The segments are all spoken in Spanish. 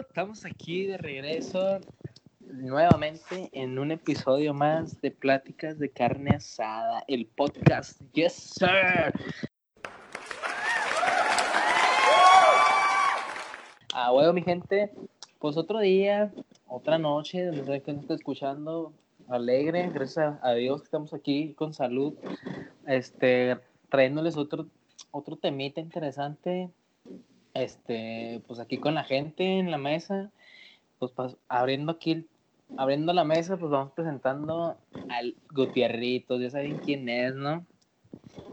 estamos aquí de regreso nuevamente en un episodio más de Pláticas de Carne Asada, el podcast. Yes, sir. Ah, bueno, mi gente, pues otro día, otra noche, donde sé nos está escuchando, alegre, gracias a Dios que estamos aquí con salud, este, trayéndoles otro, otro temita interesante, este, pues aquí con la gente en la mesa, pues, abriendo aquí, abriendo la mesa, pues vamos presentando al Gutierritos, ya saben quién es, ¿no?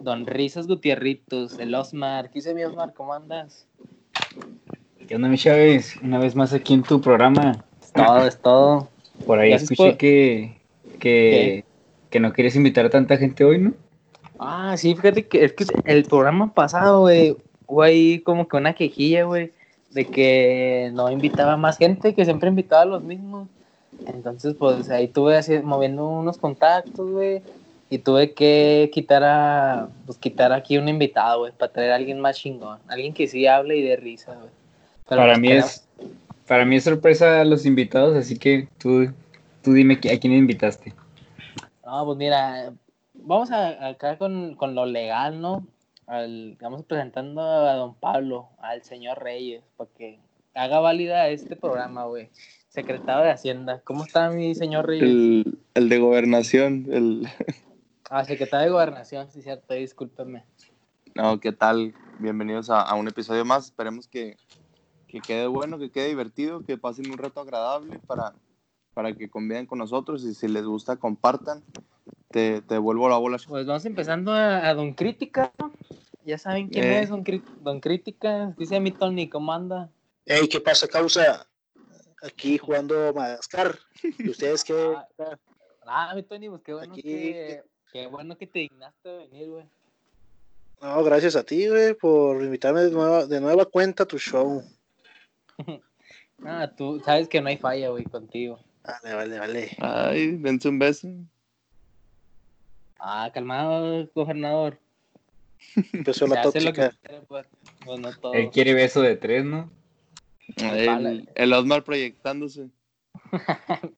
Don Risas Gutierritos, el Osmar, ¿qué dice mi Osmar? ¿Cómo andas? ¿Qué onda, mi Chávez? Una vez más aquí en tu programa. Es todo, es todo. Por ahí escuché por- que, que, que no quieres invitar a tanta gente hoy, ¿no? Ah, sí, fíjate que es que el programa pasado, güey, hubo ahí como que una quejilla, güey, de que no invitaba más gente, que siempre invitaba a los mismos. Entonces, pues ahí tuve así, moviendo unos contactos, güey, y tuve que quitar a, pues quitar aquí un invitado, güey, para traer a alguien más chingón, alguien que sí hable y de risa, güey. Para pues mí queremos- es para mí es sorpresa a los invitados, así que tú, tú dime a quién invitaste. No, pues mira, vamos a, acá con, con lo legal, ¿no? Al, vamos presentando a don Pablo, al señor Reyes, para que haga válida este programa, güey. Secretario de Hacienda. ¿Cómo está mi señor Reyes? El, el de gobernación, el... Ah, secretario de Gobernación, sí, cierto, discúlpeme. No, ¿qué tal? Bienvenidos a, a un episodio más. Esperemos que, que quede bueno, que quede divertido, que pasen un rato agradable para, para que conviven con nosotros y si les gusta, compartan. Te, te devuelvo la bola. Pues vamos empezando a, a Don Crítica. Ya saben quién Eh. es Don, don Crítica. Dice mi Tony, ¿cómo anda? Hey, ¿qué pasa, causa? Aquí jugando Madagascar. ¿Y ustedes qué? Ah, Ah, mi Tony, pues qué bueno Aquí- que... Qué bueno que te dignaste de venir, güey. No, gracias a ti, güey, por invitarme de nueva, de nueva cuenta a tu show. Ah, tú sabes que no hay falla, güey, contigo. Vale, vale, vale. Ay, dense un beso. Ah, calmado, gobernador. Empezó Se la hace lo que tóxica. quiere, pues. Pues no todo. Él quiere beso de tres, ¿no? El, el Osmar proyectándose.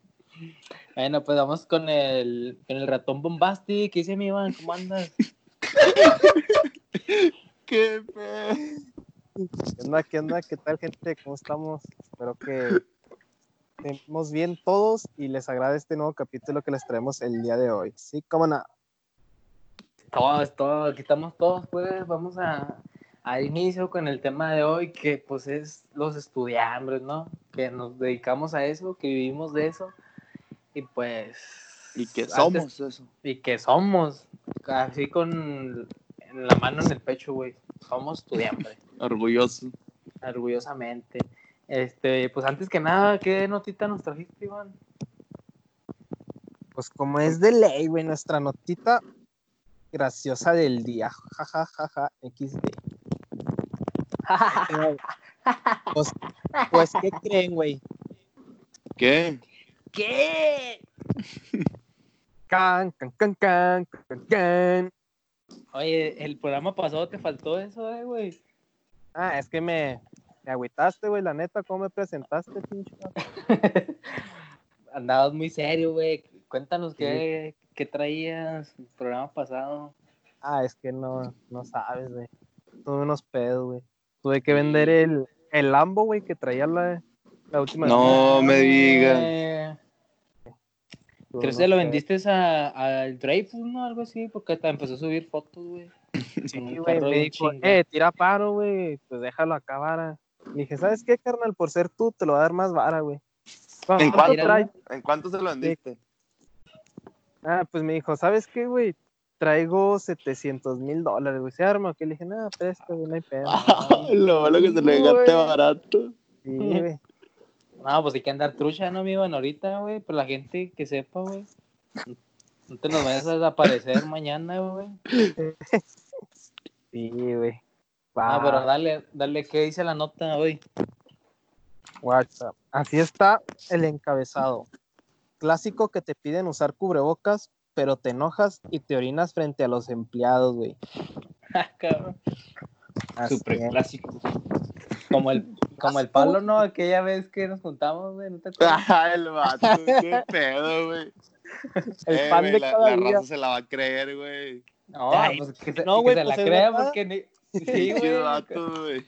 Bueno, pues vamos con el, con el ratón bombasti. ¿Qué dice mi Iván? ¿Cómo andas? ¡Qué! ¿Qué onda? ¿Qué onda? ¿Qué tal, gente? ¿Cómo estamos? Espero que estemos bien todos y les agrade este nuevo capítulo que les traemos el día de hoy. Sí, cómo no. Todos, todos, aquí estamos todos, pues. Vamos a, a inicio con el tema de hoy, que pues es los estudiambres, ¿no? Que nos dedicamos a eso, que vivimos de eso. Y pues. ¿Y antes- somos eso? y que somos, así con la mano en el pecho, güey. Somos estudiantes, Orgulloso. orgullosamente. Este, pues antes que nada, ¿qué notita nos trajiste, Iván? Pues como es de ley, güey, nuestra notita graciosa del día. Ja, ja, ja, ja, XD. Pues, pues, ¿qué creen, güey? ¿Qué? ¿Qué? Can, can, can, can, can, can. Oye, el programa pasado te faltó eso, eh, güey. Ah, es que me, me agüitaste, güey, la neta, ¿cómo me presentaste, pinche? Andabas muy serio, güey. Cuéntanos qué, qué traías el programa pasado. Ah, es que no, no sabes, güey. Tuve unos pedos, güey. Tuve que vender el, el Lambo, güey, que traía la, la última. No me digas. Creo que se lo vendiste a- al Dreyfus, ¿no? Algo así, porque te empezó a subir fotos, güey. Sí, güey, me dijo, eh, tira paro, güey, pues déjalo acabar. Le dije, ¿sabes qué, carnal? Por ser tú, te lo voy a dar más vara, güey. ¿En. ¿En cuánto se lo vendiste? Ah, pues me dijo, ¿sabes qué, güey? Traigo 700 mil dólares, güey. ¿Se arma? Que le dije, nada, presta, güey, no hay pedo. Lo malo que se lo dejaste Güey. barato. Sí, güey. No, pues hay que andar trucha, ¿no, mi Iván? Ahorita, güey, por la gente que sepa, güey. No te nos vayas a desaparecer mañana, güey. Sí, güey. Ah, pero dale, dale, ¿qué dice la nota hoy? WhatsApp. Así está el encabezado. Clásico que te piden usar cubrebocas, pero te enojas y te orinas frente a los empleados, güey. Ah, cabrón. Super clásico. Como el, Como el Pablo, ¿no? Aquella vez que nos juntamos, güey, ¿no te acuerdas? Ah, el vato, qué pedo, güey. El Eh, pan güey, de la, cada la día. raza se la va a creer, güey. No, Ay, pues que se, no, que güey, se pues la crea verdad. porque ni... Sí, güey. vato, güey.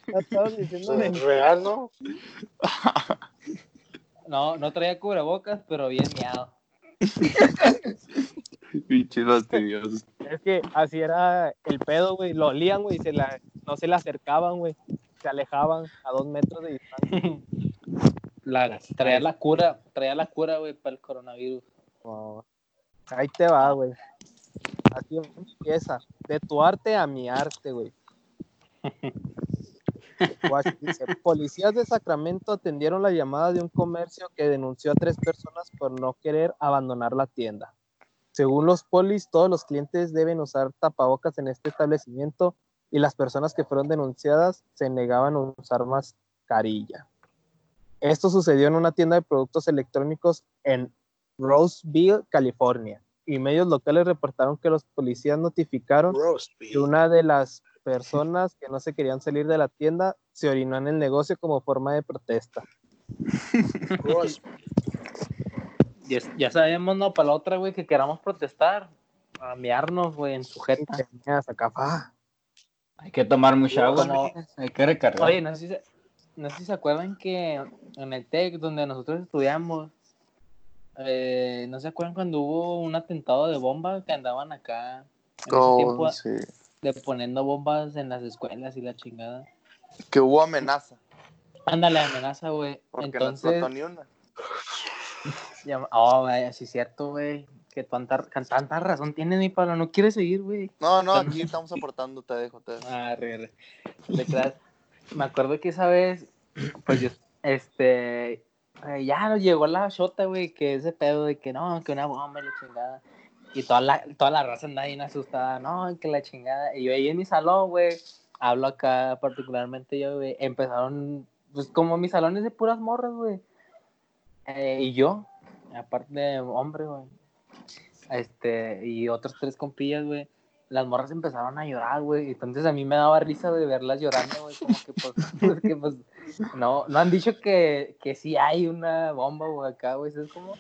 Es real, ¿no? No, no traía cubrebocas, pero bien miado. Fastidiosos. Es que así era el pedo, güey. Lo olían, güey, y se la, no se le acercaban, güey. Se alejaban a dos metros de distancia. La, traía la cura, traía la cura, güey, para el coronavirus. Ahí te va, güey. Así empieza. De tu arte a mi arte, güey. Dice, Policías de Sacramento atendieron la llamada de un comercio que denunció a tres personas por no querer abandonar la tienda. Según los polis, todos los clientes deben usar tapabocas en este establecimiento y las personas que fueron denunciadas se negaban a usar mascarilla. Esto sucedió en una tienda de productos electrónicos en Roseville, California, y medios locales reportaron que los policías notificaron que una de las personas que no se querían salir de la tienda se orinó en el negocio como forma de protesta. Ya, ya sabemos, ¿no? Para la otra, güey, que queramos protestar. A mearnos, güey, en sujeta. acá, ah, Hay que tomar mucha agua, ¿no? Hay que recargar. Oye, no sé, si se, no sé si se acuerdan que en el TEC, donde nosotros estudiamos, eh, no se acuerdan cuando hubo un atentado de bomba que andaban acá en ese Oh, tiempo sí. De poniendo bombas en las escuelas y la chingada. Que hubo amenaza. Ándale, amenaza, güey. Entonces, no explotó ni una. ya- oh, güey, sí es cierto, güey. Que tanta, tanta razón tienes, mi Pablo. No quieres seguir, güey. No, no, aquí estamos aportando, te dejo, te dejo. Ah, re, re. Me acuerdo que esa vez, pues yo, este, eh, ya nos llegó la shota, güey, que ese pedo de que no, que una bomba y la chingada. Y toda la, toda la raza anda bien asustada, no, que la chingada. Y yo ahí en mi salón, güey, hablo acá particularmente yo, güey, empezaron, pues como mis salones de puras morras, güey. Eh, y yo, aparte de hombre, güey. Este, y otros tres compillas, güey las morras empezaron a llorar, güey. Entonces a mí me daba risa, güey, verlas llorando, güey. Como que, pues, porque, pues, no, no han dicho que, que sí hay una bomba, güey, acá, güey. Es como,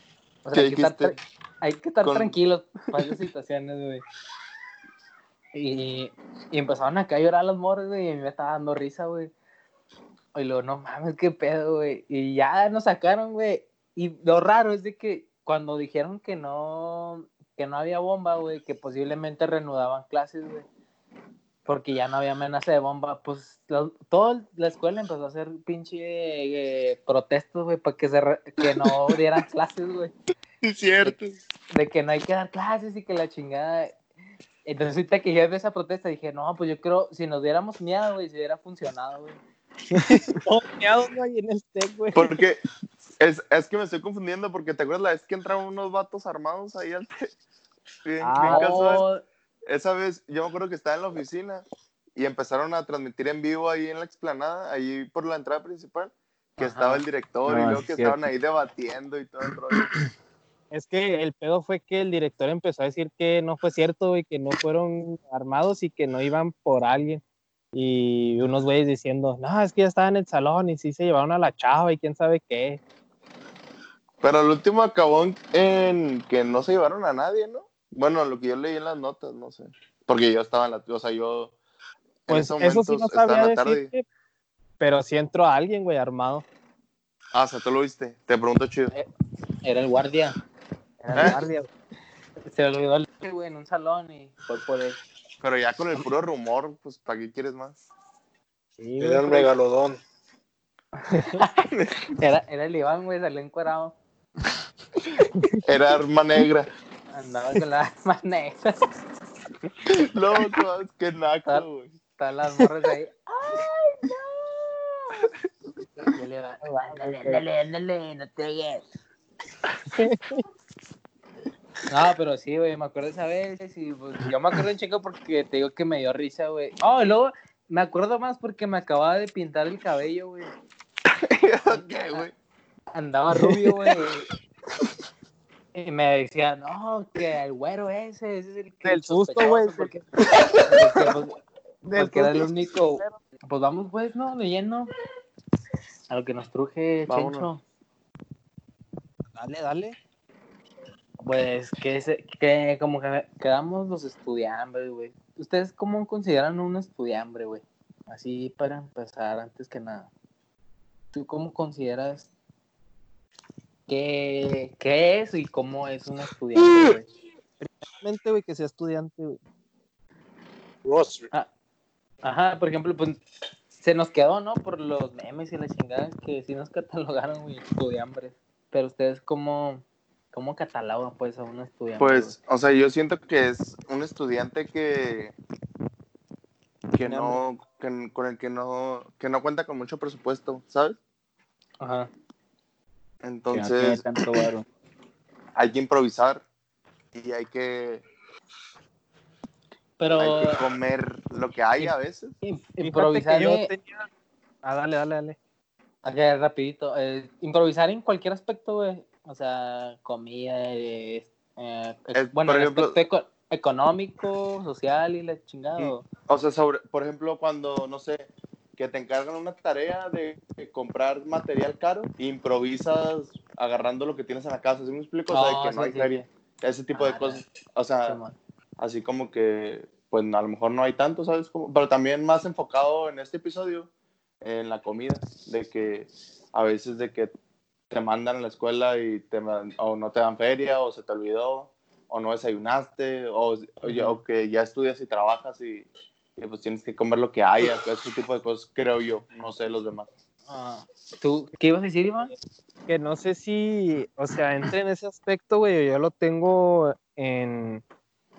o sea, ¿Qué estar, hay que estar Con- tranquilos para esas situaciones, güey. Y, y empezaron acá a llorar las morras, güey, y a mí me estaba dando risa, güey. Y luego, no mames, qué pedo, güey. Y ya nos sacaron, güey. Y lo raro es de que cuando dijeron que no, que no había bomba, güey, que posiblemente reanudaban clases, güey. Porque ya no había amenaza de bomba, pues lo- toda la escuela empezó a hacer pinche eh, protestos, güey, para que, se re- que no dieran clases, güey Es cierto. de que no hay que dar clases y que la chingada. Entonces, ahorita que ya vi esa protesta, dije, no, pues yo creo, si nos diéramos miedo, güey, si hubiera funcionado, güey. no en el güey. Porque es, es que me estoy confundiendo porque te acuerdas la vez que entraron unos vatos armados ahí al te- bien, Ah, bien casual. Oh, Esa vez yo me acuerdo que estaba en la oficina y empezaron a transmitir en vivo ahí en la explanada, ahí por la entrada principal, que Ajá. estaba el director y luego que cierto. estaban ahí debatiendo y todo el rollo. Es que el pedo fue que el director empezó a decir que no fue cierto, güey, que no fueron armados y que no iban por alguien. Y unos güeyes diciendo, no, es que ya estaba en el salón y sí se llevaron a la chava y quién sabe qué. Pero al último acabó en que no se llevaron a nadie, ¿no? Bueno, lo que yo leí en las notas, no sé. Porque yo estaba en la, o sea, yo en Pues ese eso sí momento no estaba sabía en la tarde. pero sí entró alguien, güey, armado. Ah, o sea, tú lo viste. Te pregunto chido. era el guardia. Era el ¿Eh? guardia. Se olvidó el güey en un salón y fue por él. Pero ya con el puro rumor, pues, ¿para qué quieres más? Sí, Era pero- megalodón. Era, era el Iván, güey, salió encuerado. Era arma negra. Andaba con la arma negra. Loco, qué naco, güey. Estaban las morras ahí. ¡Ay, no! Y el Iván, ándale, ándale, ándale, no te vayas. No, pero sí, güey, me acuerdo esa vez y pues, yo me acuerdo un chico porque te digo que me dio risa, güey. Oh, y luego me acuerdo más porque me acababa de pintar el cabello, güey. ¿Qué, güey? Andaba rubio, güey. Y me decía, no, que el güero ese, ese es el que. Del susto, sospechoso, güey. Porque, porque, pues, Del porque era el susto. único. Pues vamos, pues, ¿no? Leyendo. a lo que nos truje, Vámonos. Chencho. Dale, dale. Pues que, se- que como que quedamos los estudiambres, güey. ¿Ustedes cómo consideran un estudiambre, güey? Así para empezar, antes que nada. ¿Tú cómo consideras qué, qué es y cómo es un estudiante, güey? Mente, güey, que sea estudiante, güey. Ross, Ajá, por ejemplo, pues se nos quedó, ¿no? Por los memes y la chingada que sí nos catalogaron, güey, estudiambres. Pero ustedes cómo, cómo catalogan, pues, a un estudiante? Pues, o sea, yo siento que es un estudiante que que no que- con el que no que no cuenta con mucho presupuesto, ¿sabes? güey? Que no Entonces, tanto varo. hay que improvisar y hay que Pero hay que comer lo que hay a veces. improvisar, que yo tenía... Ah, dale, dale, dale. acá, rapidito, eh, improvisar en cualquier aspecto, güey. O sea, comida, eh, eh, Eh, bueno, por el ejemplo- aspecto eco- económico, social y la chingada. Mm. o- O sea, sobre, por ejemplo, cuando, no sé, que te encargan una tarea de, comprar material caro, improvisas agarrando lo que tienes en la casa, ¿sí me explico? O sea, de Oh, que no sí, hay sí, feria, ese tipo Ah, de cosas. O sea, así como que, pues a lo mejor no hay tanto, ¿sabes? Como- pero también más enfocado en este episodio, en la comida, de que a veces de que te mandan a la escuela y te o no te dan feria, o se te olvidó, o no desayunaste, o, o o que ya estudias y trabajas y, y, pues tienes que comer lo que haya, ese tipo de cosas, creo yo, no sé los demás. Ah, ¿Tú qué ibas a decir, Iván? que no sé si, o sea, entre en ese aspecto, güey, yo lo tengo en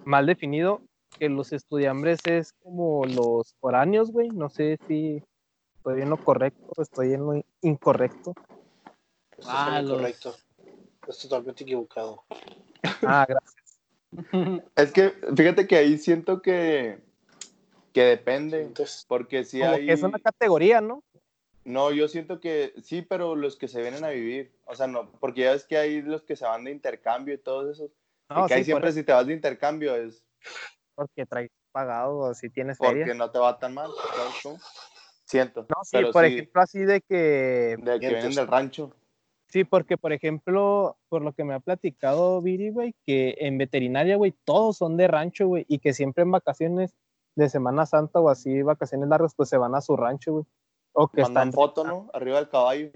mal definido, que los estudiambres es como los foráneos, güey, no sé si estoy en lo correcto estoy en lo incorrecto. Estás Ah, lo los- correcto. Estás totalmente equivocado. Ah, gracias. Es que fíjate que ahí siento que, que depende, Entonces, porque si Como hay... que es una categoría, ¿no? No, yo siento que sí, pero los que se vienen a vivir, o sea, no, porque ya ves que hay los que se van de intercambio y todos esos, No, y que sí, por siempre si te vas de intercambio es porque traes pagado o si tienes porque feria. no te va tan mal, ¿sabes cómo? Siento, No, sí, pero por sí, ejemplo, así de que de que vienen del rancho. Sí, porque por ejemplo, por lo que me ha platicado Viri, güey, que en veterinaria, güey, todos son de rancho, güey, y que siempre en vacaciones de Semana Santa o así, vacaciones largas, pues se van a su rancho, güey. O que Mandan están, foto, ¿no? Arriba del caballo.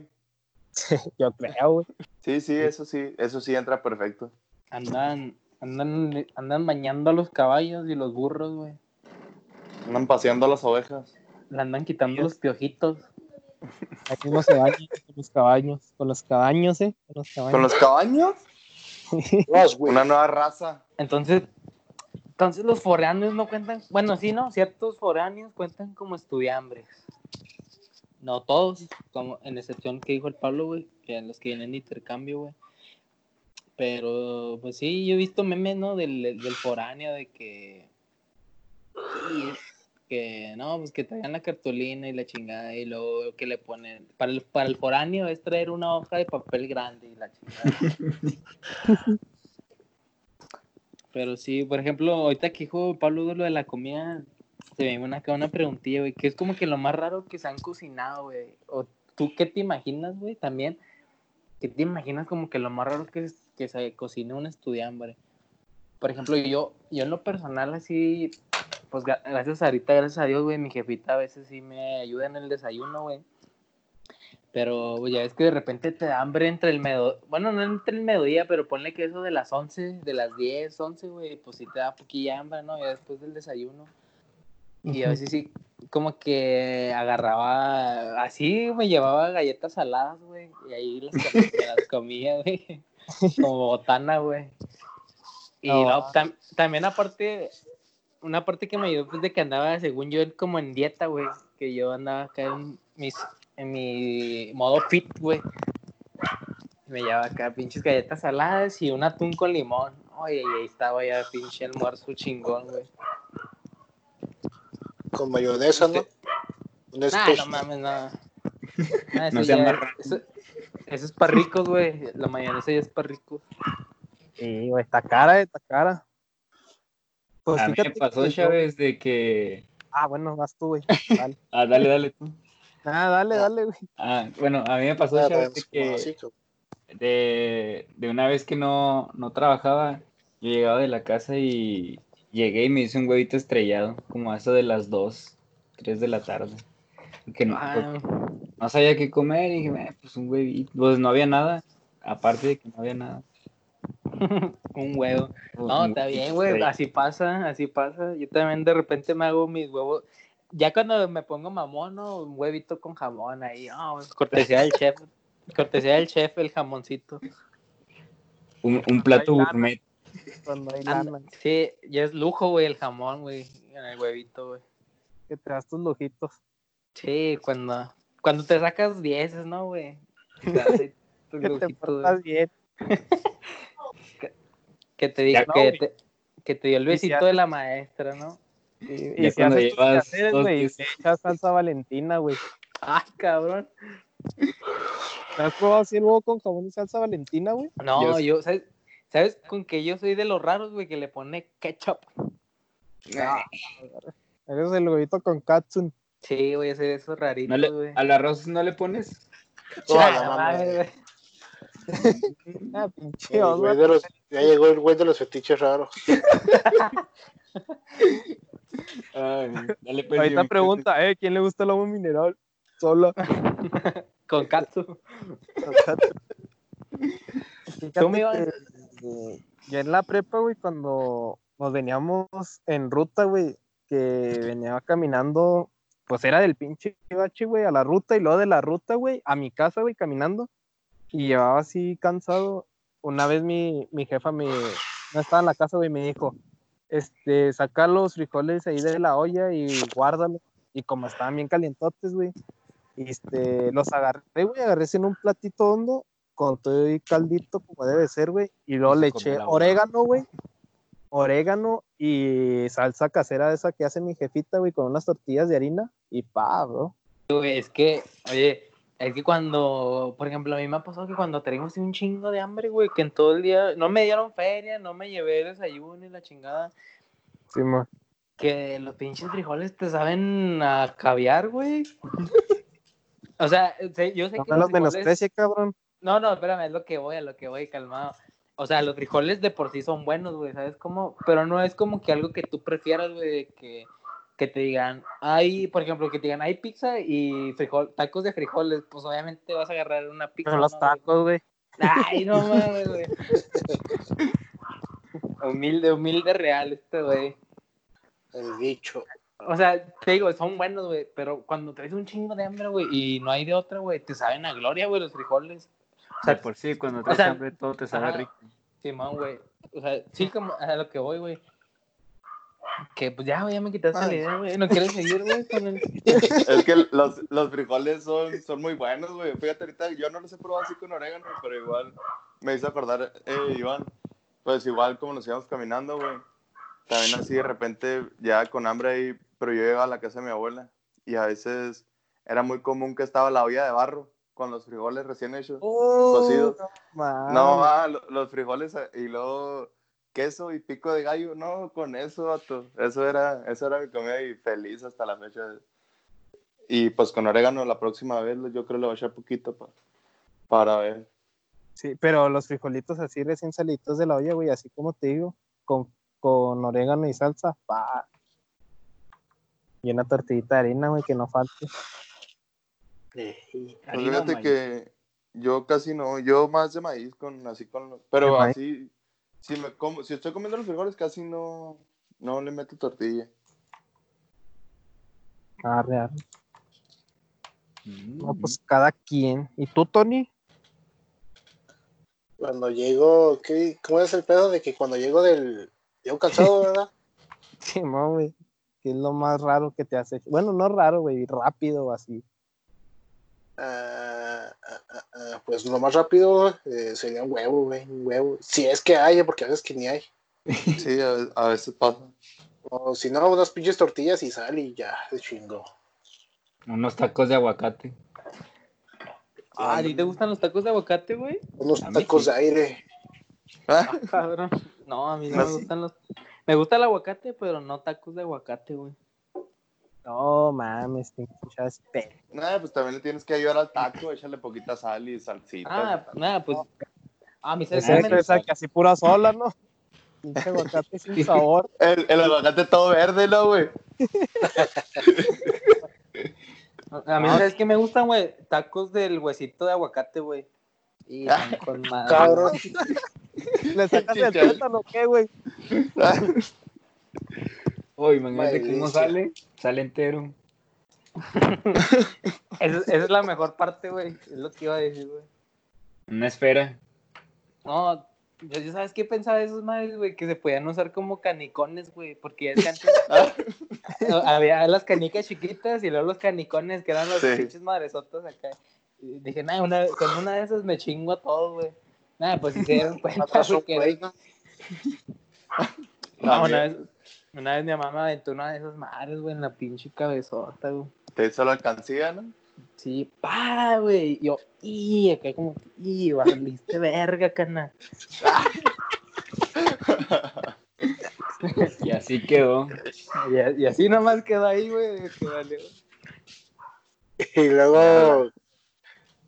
yo creo, güey. Sí, sí, eso sí, eso sí entra perfecto. Andan, andan, andan bañando a los caballos y los burros, güey. Andan paseando a las ovejas. Le andan quitando los piojitos. Aquí no se bañan con los caballos, con los cabaños, ¿eh? Con los ¿Con cabaños. los cabaños? Ross, güey. Una nueva raza. Entonces, entonces los foráneos no cuentan, bueno, sí, ¿no? Ciertos foráneos cuentan como estudiambres. No todos, como en excepción que dijo el Pablo, güey, que los que vienen de intercambio, güey. Pero, pues sí, yo he visto memes, ¿no? Del, del foráneo, de que... que no, pues que traigan la cartulina y la chingada y luego que le ponen... Para el, para el foráneo es traer una hoja de papel grande y la chingada. Pero sí, por ejemplo, ahorita que dijo Pablo de lo de la comida, se me viene acá una preguntilla, güey, que es como que lo más raro que se han cocinado, güey. O tú qué te imaginas, güey, también. ¿Qué te imaginas como que lo más raro que, que se cocine un estudiante? Por ejemplo, yo, yo en lo personal así, pues gra- gracias ahorita, gracias a Dios, güey, mi jefita a veces sí me ayuda en el desayuno, güey. Pero ya es que de repente te da hambre entre el medio, bueno, no entre el mediodía, pero ponle que eso de las 11, de las 10, 11, güey, pues sí te da poquilla hambre, ¿no? Ya después del desayuno. Y a veces sí, como que agarraba, así me llevaba galletas saladas, güey, y ahí las, las comía, güey, como botana, güey. Y No. tam- también aparte, una parte que me ayudó, pues de que andaba, según yo, como en dieta, güey, que yo andaba acá en, mis, en mi modo fit, güey. Me llevaba acá pinches galletas saladas y un atún con limón. Oye, y ahí estaba ya pinche almuerzo chingón, güey. Con mayonesa, ¿no? Un Nah, espejo. no mames, no. Nah, eso, No ya- eso, eso es para ricos, güey. La mayonesa ya es para ricos. Sí, güey, está cara, está cara. Pues A mí me pasó, Chávez, de que... Ah, bueno, vas tú, güey. Dale. Ah, dale, dale tú. Ah, dale, dale, güey. Ah, bueno, a mí me pasó, Ah, chavos, pues, que de, de una vez que no, no trabajaba, yo llegaba de la casa y llegué y me hice un huevito estrellado, como a eso de las 2, 3 de la tarde. Que no, Ah, no sabía qué comer y dije, "Eh, pues un huevito. Pues no había nada, aparte de que no había nada. un huevo. Pues, No, un está bien, güey. Así pasa, así pasa. Yo también de repente me hago mis huevos. Ya cuando me pongo mamón, ¿no? Un huevito con jamón ahí. Oh, cortesía del chef. Cortesía del chef, el jamoncito. Un, un plato gourmet. Cuando hay lana, Sí, ya es lujo, güey, el jamón, güey. En el huevito, güey. que te das tus lujitos. Sí, cuando, cuando te sacas dieces, ¿no, güey? Te das ahí tus Que te lujitos, portas bien. Que te diga Ya, no, que, te, que te dio el besito de la maestra, ¿no? Y, y si cuando haces llevas y le echas salsa valentina, güey. Ay, cabrón. ¿Te has probado así el huevo con jamón y salsa valentina, güey? No, Yo- yo, ¿sabes? ¿Sabes con que yo soy de los raros, güey, que le pone ketchup? Eres el huevito con katsun. Sí, güey, soy de esos No güey. ¿Al arroz no le pones? No, Ah. Ah, pinche El güey de los- ya llegó el güey de los fetiches raros. Ay, dale, pues, Ahorita yo- pregunta, ¿eh? ¿Quién le gusta el agua mineral? Solo. Con katsu. Tú me ibas- que, ya en la prepa, güey, cuando nos veníamos en ruta, güey, que venía caminando, pues era del pinche bache, güey, a la ruta y luego de la ruta, güey, a mi casa, güey, caminando. Y llevaba así cansado. Una vez mi, mi jefa me, no estaba en la casa, güey, me dijo, este, saca los frijoles ahí de la olla y guárdalo. Y como estaban bien calientotes, güey, este, los agarré, güey, agarré en un platito hondo con todo y caldito como debe ser, güey. Y luego le eché orégano, güey. Orégano y salsa casera de esa que hace mi jefita, güey, con unas tortillas de harina. Y pa, bro. Güey, es que, oye, es que cuando, por ejemplo, a mí me ha pasado que cuando tengo así un chingo de hambre, güey, que en todo el día no me dieron feria, no me llevé desayuno y la chingada, Sí, mo. que los pinches frijoles te saben a caviar, güey. O sea, yo sé No que me los menosprecie, cabrón. No, no, espérame, es lo que voy, a lo que voy, calmado. O sea, los frijoles de por sí son buenos, güey, ¿sabes cómo? Pero no es como que algo que tú prefieras, güey, de que, que te digan, hay, por ejemplo, que te digan, hay pizza y frijol, tacos de frijoles, pues obviamente vas a agarrar una pizza. Pero los tacos, güey. Ay, no mames, güey. Humilde, humilde real este, güey. El bicho. O sea, te digo, son buenos, güey, pero cuando traes un chingo de hambre, güey, y no hay de otra, güey, te saben a gloria, güey, los frijoles. O O sea, por sí, cuando o traes sea, hambre todo te sabe ajá. rico. Simón, güey. O sea, sí, como a lo que voy, güey. Que pues ya, ya me quitaste la Ay. idea, güey. No quieres seguir, güey, el. Es que los, los frijoles son, son muy buenos, güey. Fíjate, ahorita yo no los he probado así con orégano, pero igual me hizo acordar, eh, Iván. Pues igual como nos íbamos caminando, güey. También así de repente ya con hambre ahí, pero yo iba a la casa de mi abuela y a veces era muy común que estaba la olla de barro con los frijoles recién hechos. Cocidos. mames. No, ah, lo- los frijoles eh, y luego queso y pico de gallo, no, con eso, vato. Eso era, eso era mi comida y feliz hasta la fecha. Y pues con orégano la próxima vez yo creo le voy a echar poquito pa- para ver. Sí, pero los frijolitos así recién salitos de la olla, güey, así como te digo, con, con orégano y salsa, pa. Y una tortillita de harina, güey, que no falte. Eh, Pues Harina fíjate que yo casi no, yo más de maíz con así con, ¿De pero maíz? así si me como, si estoy comiendo los frijoles casi no no le meto tortilla. Arre, arre. Mm. No, pues cada quien. ¿Y tú, Tony? Cuando llego, ¿qué, ¿cómo es el pedo de que cuando llego del. Llego cansado, ¿verdad? Sí, no, güey. ¿Qué es lo más raro que te has hecho? Bueno, no raro, güey, rápido o así. Ah, ah, ah, pues lo más rápido eh, sería un huevo, güey. Un huevo. Si es que hay, porque a veces que ni hay. Sí, a, ve- a veces pasa. O si no, unas pinches tortillas y sal y ya, se chingó. Unos tacos de aguacate. Ah, ¿a ti te gustan los tacos de aguacate, güey? Unos A tacos sí. de aire. Ah, Cabrón. No, a mí no No, me sí. gustan los. Me gusta el aguacate, pero no tacos de aguacate, güey. No mames, te escuchas pe- Nah, pues también le tienes que ayudar al taco, échale poquita sal y salsita. Ah, nada, pues. Ah, mi ¿sabes Esa qué me- esa que así pura sola, ¿no? Pinche aguacate sin sabor. El, el aguacate todo verde, ¿no, güey? A mí, ¿sabes qué me gustan, güey? Tacos del huesito de aguacate, güey. Y Ah, con madre. Cabrón. ¿Le sacas el tuétano o qué, güey? Uy, imagínate cómo Maldición. sale. Sale entero. Esa, esa es la mejor parte, güey. Es lo que iba a decir, güey. Una esfera. No, yo, yo sabes qué pensaba de esos madres, güey, que se podían usar como canicones, güey, porque es que antes había las canicas chiquitas y luego los canicones que eran los Sí. pinches madresotas acá. Y dije, nada, una, con una de esas me chingo a todo, güey. Nada, pues si se dieron cuenta. No, una vez, una vez mi mamá me aventó una de esas madres, güey, en la pinche cabezota, güey. Te hizo la alcancía, ¿no? Sí, pa, güey. Y Yo, y acá como, y valiste verga, cana. Y así quedó. Y, y así nomás quedó ahí, güey. Y luego,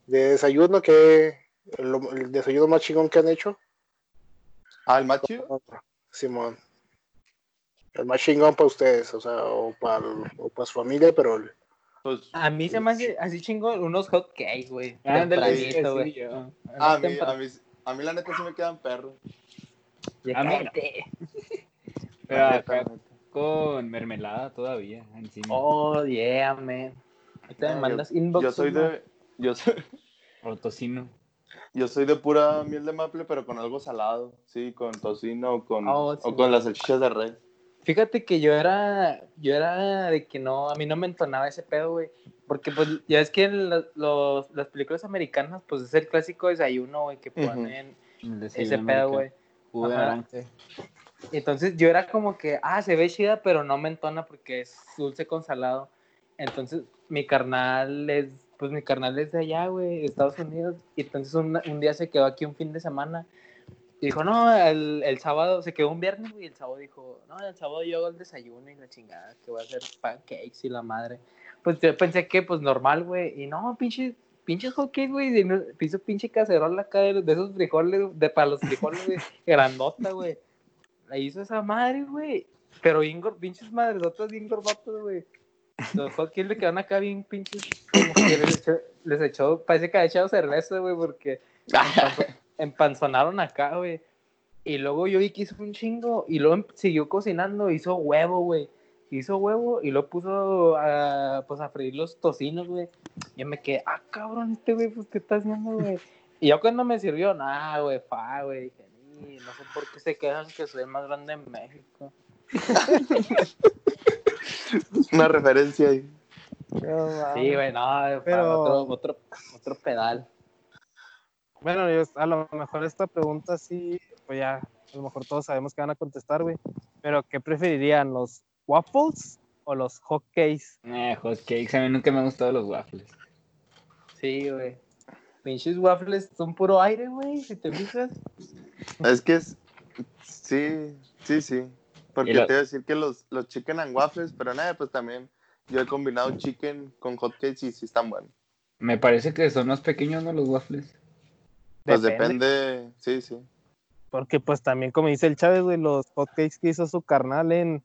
de desayuno, que el, el desayuno más chingón que han hecho, Ah, el más chido. Simón. El más chingón para ustedes, o sea, o para, o para su familia, pero el- Pues, A mí se me hace así chingón unos hot cakes, güey. Ándale, sí, sí, güey. yo. a mí, a mí, a mí la neta sí me quedan perros. A mí neta. con mermelada todavía encima. Oh, yeah, man. Ahorita Ah, me yo- mandas inbox. Yo soy de. Yo soy, O tocino. yo soy de pura miel de maple, pero con algo salado. Sí, con tocino o con, Oh, sí. o con las salchichas de res. Fíjate que yo era, yo era de que no, a mí no me entonaba ese pedo, güey. Porque pues ya es que en la- los, las películas americanas, pues es el clásico desayuno, güey, que ponen El ese desayuno pedo, güey. Entonces yo era como que, ah, se ve chida, pero no me entona porque es dulce con salado. Entonces mi carnal es, pues mi carnal es de allá, güey, de Estados Unidos. Y entonces un, un día se quedó aquí un fin de semana. Dijo, no, el, el sábado, se quedó un viernes, güey, y el sábado dijo, no, el sábado yo hago el desayuno y la chingada, que voy a hacer pancakes y la madre. Pues yo pensé que, pues normal, güey, y no, pinche, pinches hotcakes, güey, hizo pinche cacerola acá de, de esos frijoles, de para los frijoles, güey, grandota, güey. La hizo esa madre, güey. Pero bien, gor- pinches madresotas bien gordotas, güey. Los hotcakes le quedan acá bien pinches. Como que les echó, les echó- parece que ha echado cerveza, güey, porque empanzonaron acá, güey. Y luego yo vi que hizo un chingo y luego em- siguió cocinando, hizo huevo, güey. Hizo huevo y lo puso a, pues, a freír los tocinos, güey. Y yo me quedé, ah, cabrón, este güey, pues, ¿qué está haciendo, güey? Y yo cuando me sirvió, nah, güey, fa, güey. Dije, "Ni, no sé por qué se quejan que soy el más grande en México. Una referencia ahí. No. Sí, güey, no, Pero- otro, otro, otro pedal. Bueno, yo, a lo mejor esta pregunta sí, pues ya, a lo mejor todos sabemos que van a contestar, güey. Pero, ¿qué preferirían, los waffles o los hotcakes? Eh, hot cakes. A mí nunca me han gustado los waffles. Sí, güey. Pinches waffles son puro aire, güey, si te fijas. Es que es. Sí, sí, sí. Porque lo- te iba a decir que los, los chicken and waffles, pero nada, pues también. Yo he combinado chicken con hotcakes y sí están buenos. Me parece que son más pequeños, ¿no? Los waffles. Pues Depende. depende. Sí, sí. Porque, pues, también, como dice el Chávez, güey, los hotcakes que hizo su carnal en,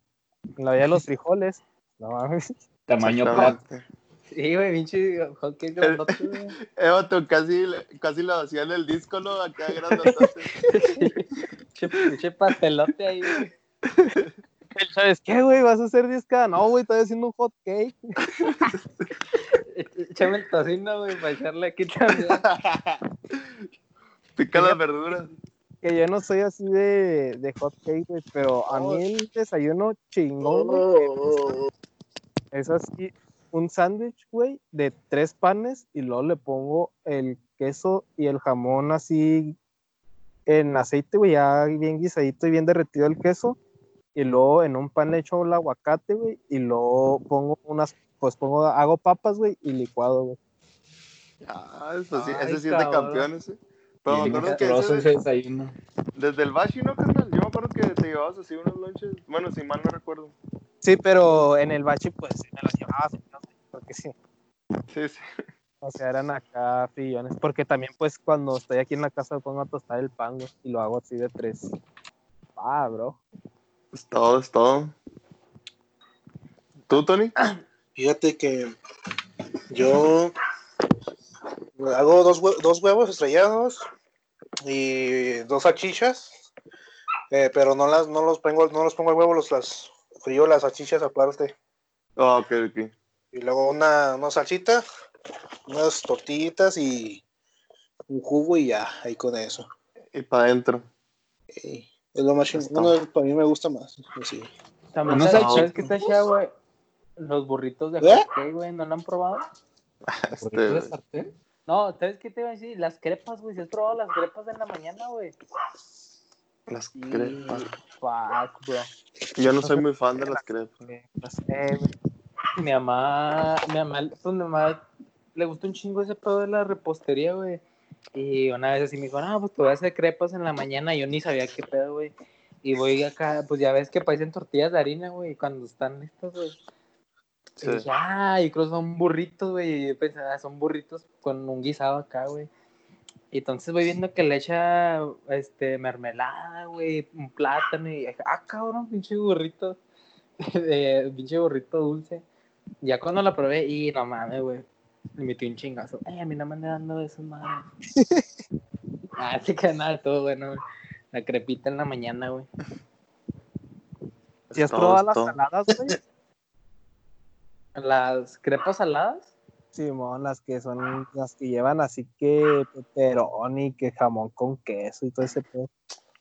en la vida de los frijoles. No mames. Tamaño plato. Sí, güey, pinche hotcake grandote, güey. Eh, vato, casi, casi lo hacía en el disco, ¿no? Acá grandotote. Pinche pinche pastelote ahí, güey. El Chávez, ¿qué, güey? ¿Vas a hacer 10K? No, güey, estoy haciendo un hotcake. Échame el tocino, güey, para echarle aquí también. Pica las verduras. Que yo no soy así de, de hotcake, güey, pero a mí el desayuno chingón, güey, Oh, es así, un sándwich, güey, de tres panes y luego le pongo el queso y el jamón así en aceite, güey, ya bien guisadito y bien derretido el queso. Y luego en un pan le echo el aguacate, güey, y luego pongo unas, pues pongo, hago papas, güey, y licuado, güey. Ah, pues sí, Ay, ese sí es de campeones, ¿eh? Pero me acuerdo que ese de- desayuno. desde el bashi, ¿no, carnal? Yo me acuerdo que te llevabas así unos lunches. Bueno, si mal no recuerdo. Sí, pero en el bache, pues me las llevaba, ¿no? porque sí. Sí, sí. O sea, eran acá frillones. Porque también, pues, cuando estoy aquí en la casa, pongo a tostar el pan, güey, y lo hago así de tres. Ah, bro. Es todo, es todo. ¿Tú, Tony? Fíjate que yo hago dos, hue- dos huevos estrellados y dos salchichas, eh, pero no las no los pongo no los pongo al huevo, los las frío las salchichas aparte Ah, ok, ok. y luego una, una salsita, unas tortillitas y un jugo y ya ahí con eso. Y para adentro. Es lo más chingón. Para mí me gusta más. Sí. También Unos sabes, salchichas. ¿sabes qué está chida, güey? Los burritos de ¿Eh? güey, ¿no lo han probado? ¿Por qué de Este, sartén? No, ¿sabes qué te iba a decir? Las crepas, güey. ¿Si has probado las crepas en la mañana, güey? las Sí, crepas. Fuck, bro. Yo no soy muy fan de las crepas. No sé, güey. Mi mamá, mi mamá, pues mi mamá le gustó un chingo ese pedo de la repostería, güey. Y una vez así me dijo, no, pues te voy a hacer crepas en la mañana. Yo ni sabía qué pedo, güey. Y voy acá, pues ya ves que parecen tortillas de harina, güey, cuando están listas, güey. Sí. Y dije, ah, y creo que son burritos, güey. Y yo pensaba, "Ah, son burritos con un guisado acá, güey. Y entonces voy viendo que le echa, este, mermelada, güey, un plátano. Y dije, ah, cabrón, pinche burrito. eh, pinche burrito dulce. Ya cuando la probé, y no mames, güey. Le metí un chingazo. Ay, a mí no me ande dando de esas madres. ah, que nada, todo bueno, güey. La crepita en la mañana, güey. ¿Si has Todo, probado las saladas, güey? Las crepas saladas. Simón, las que son, las que llevan así que pepperoni, que jamón con queso y todo ese pedo.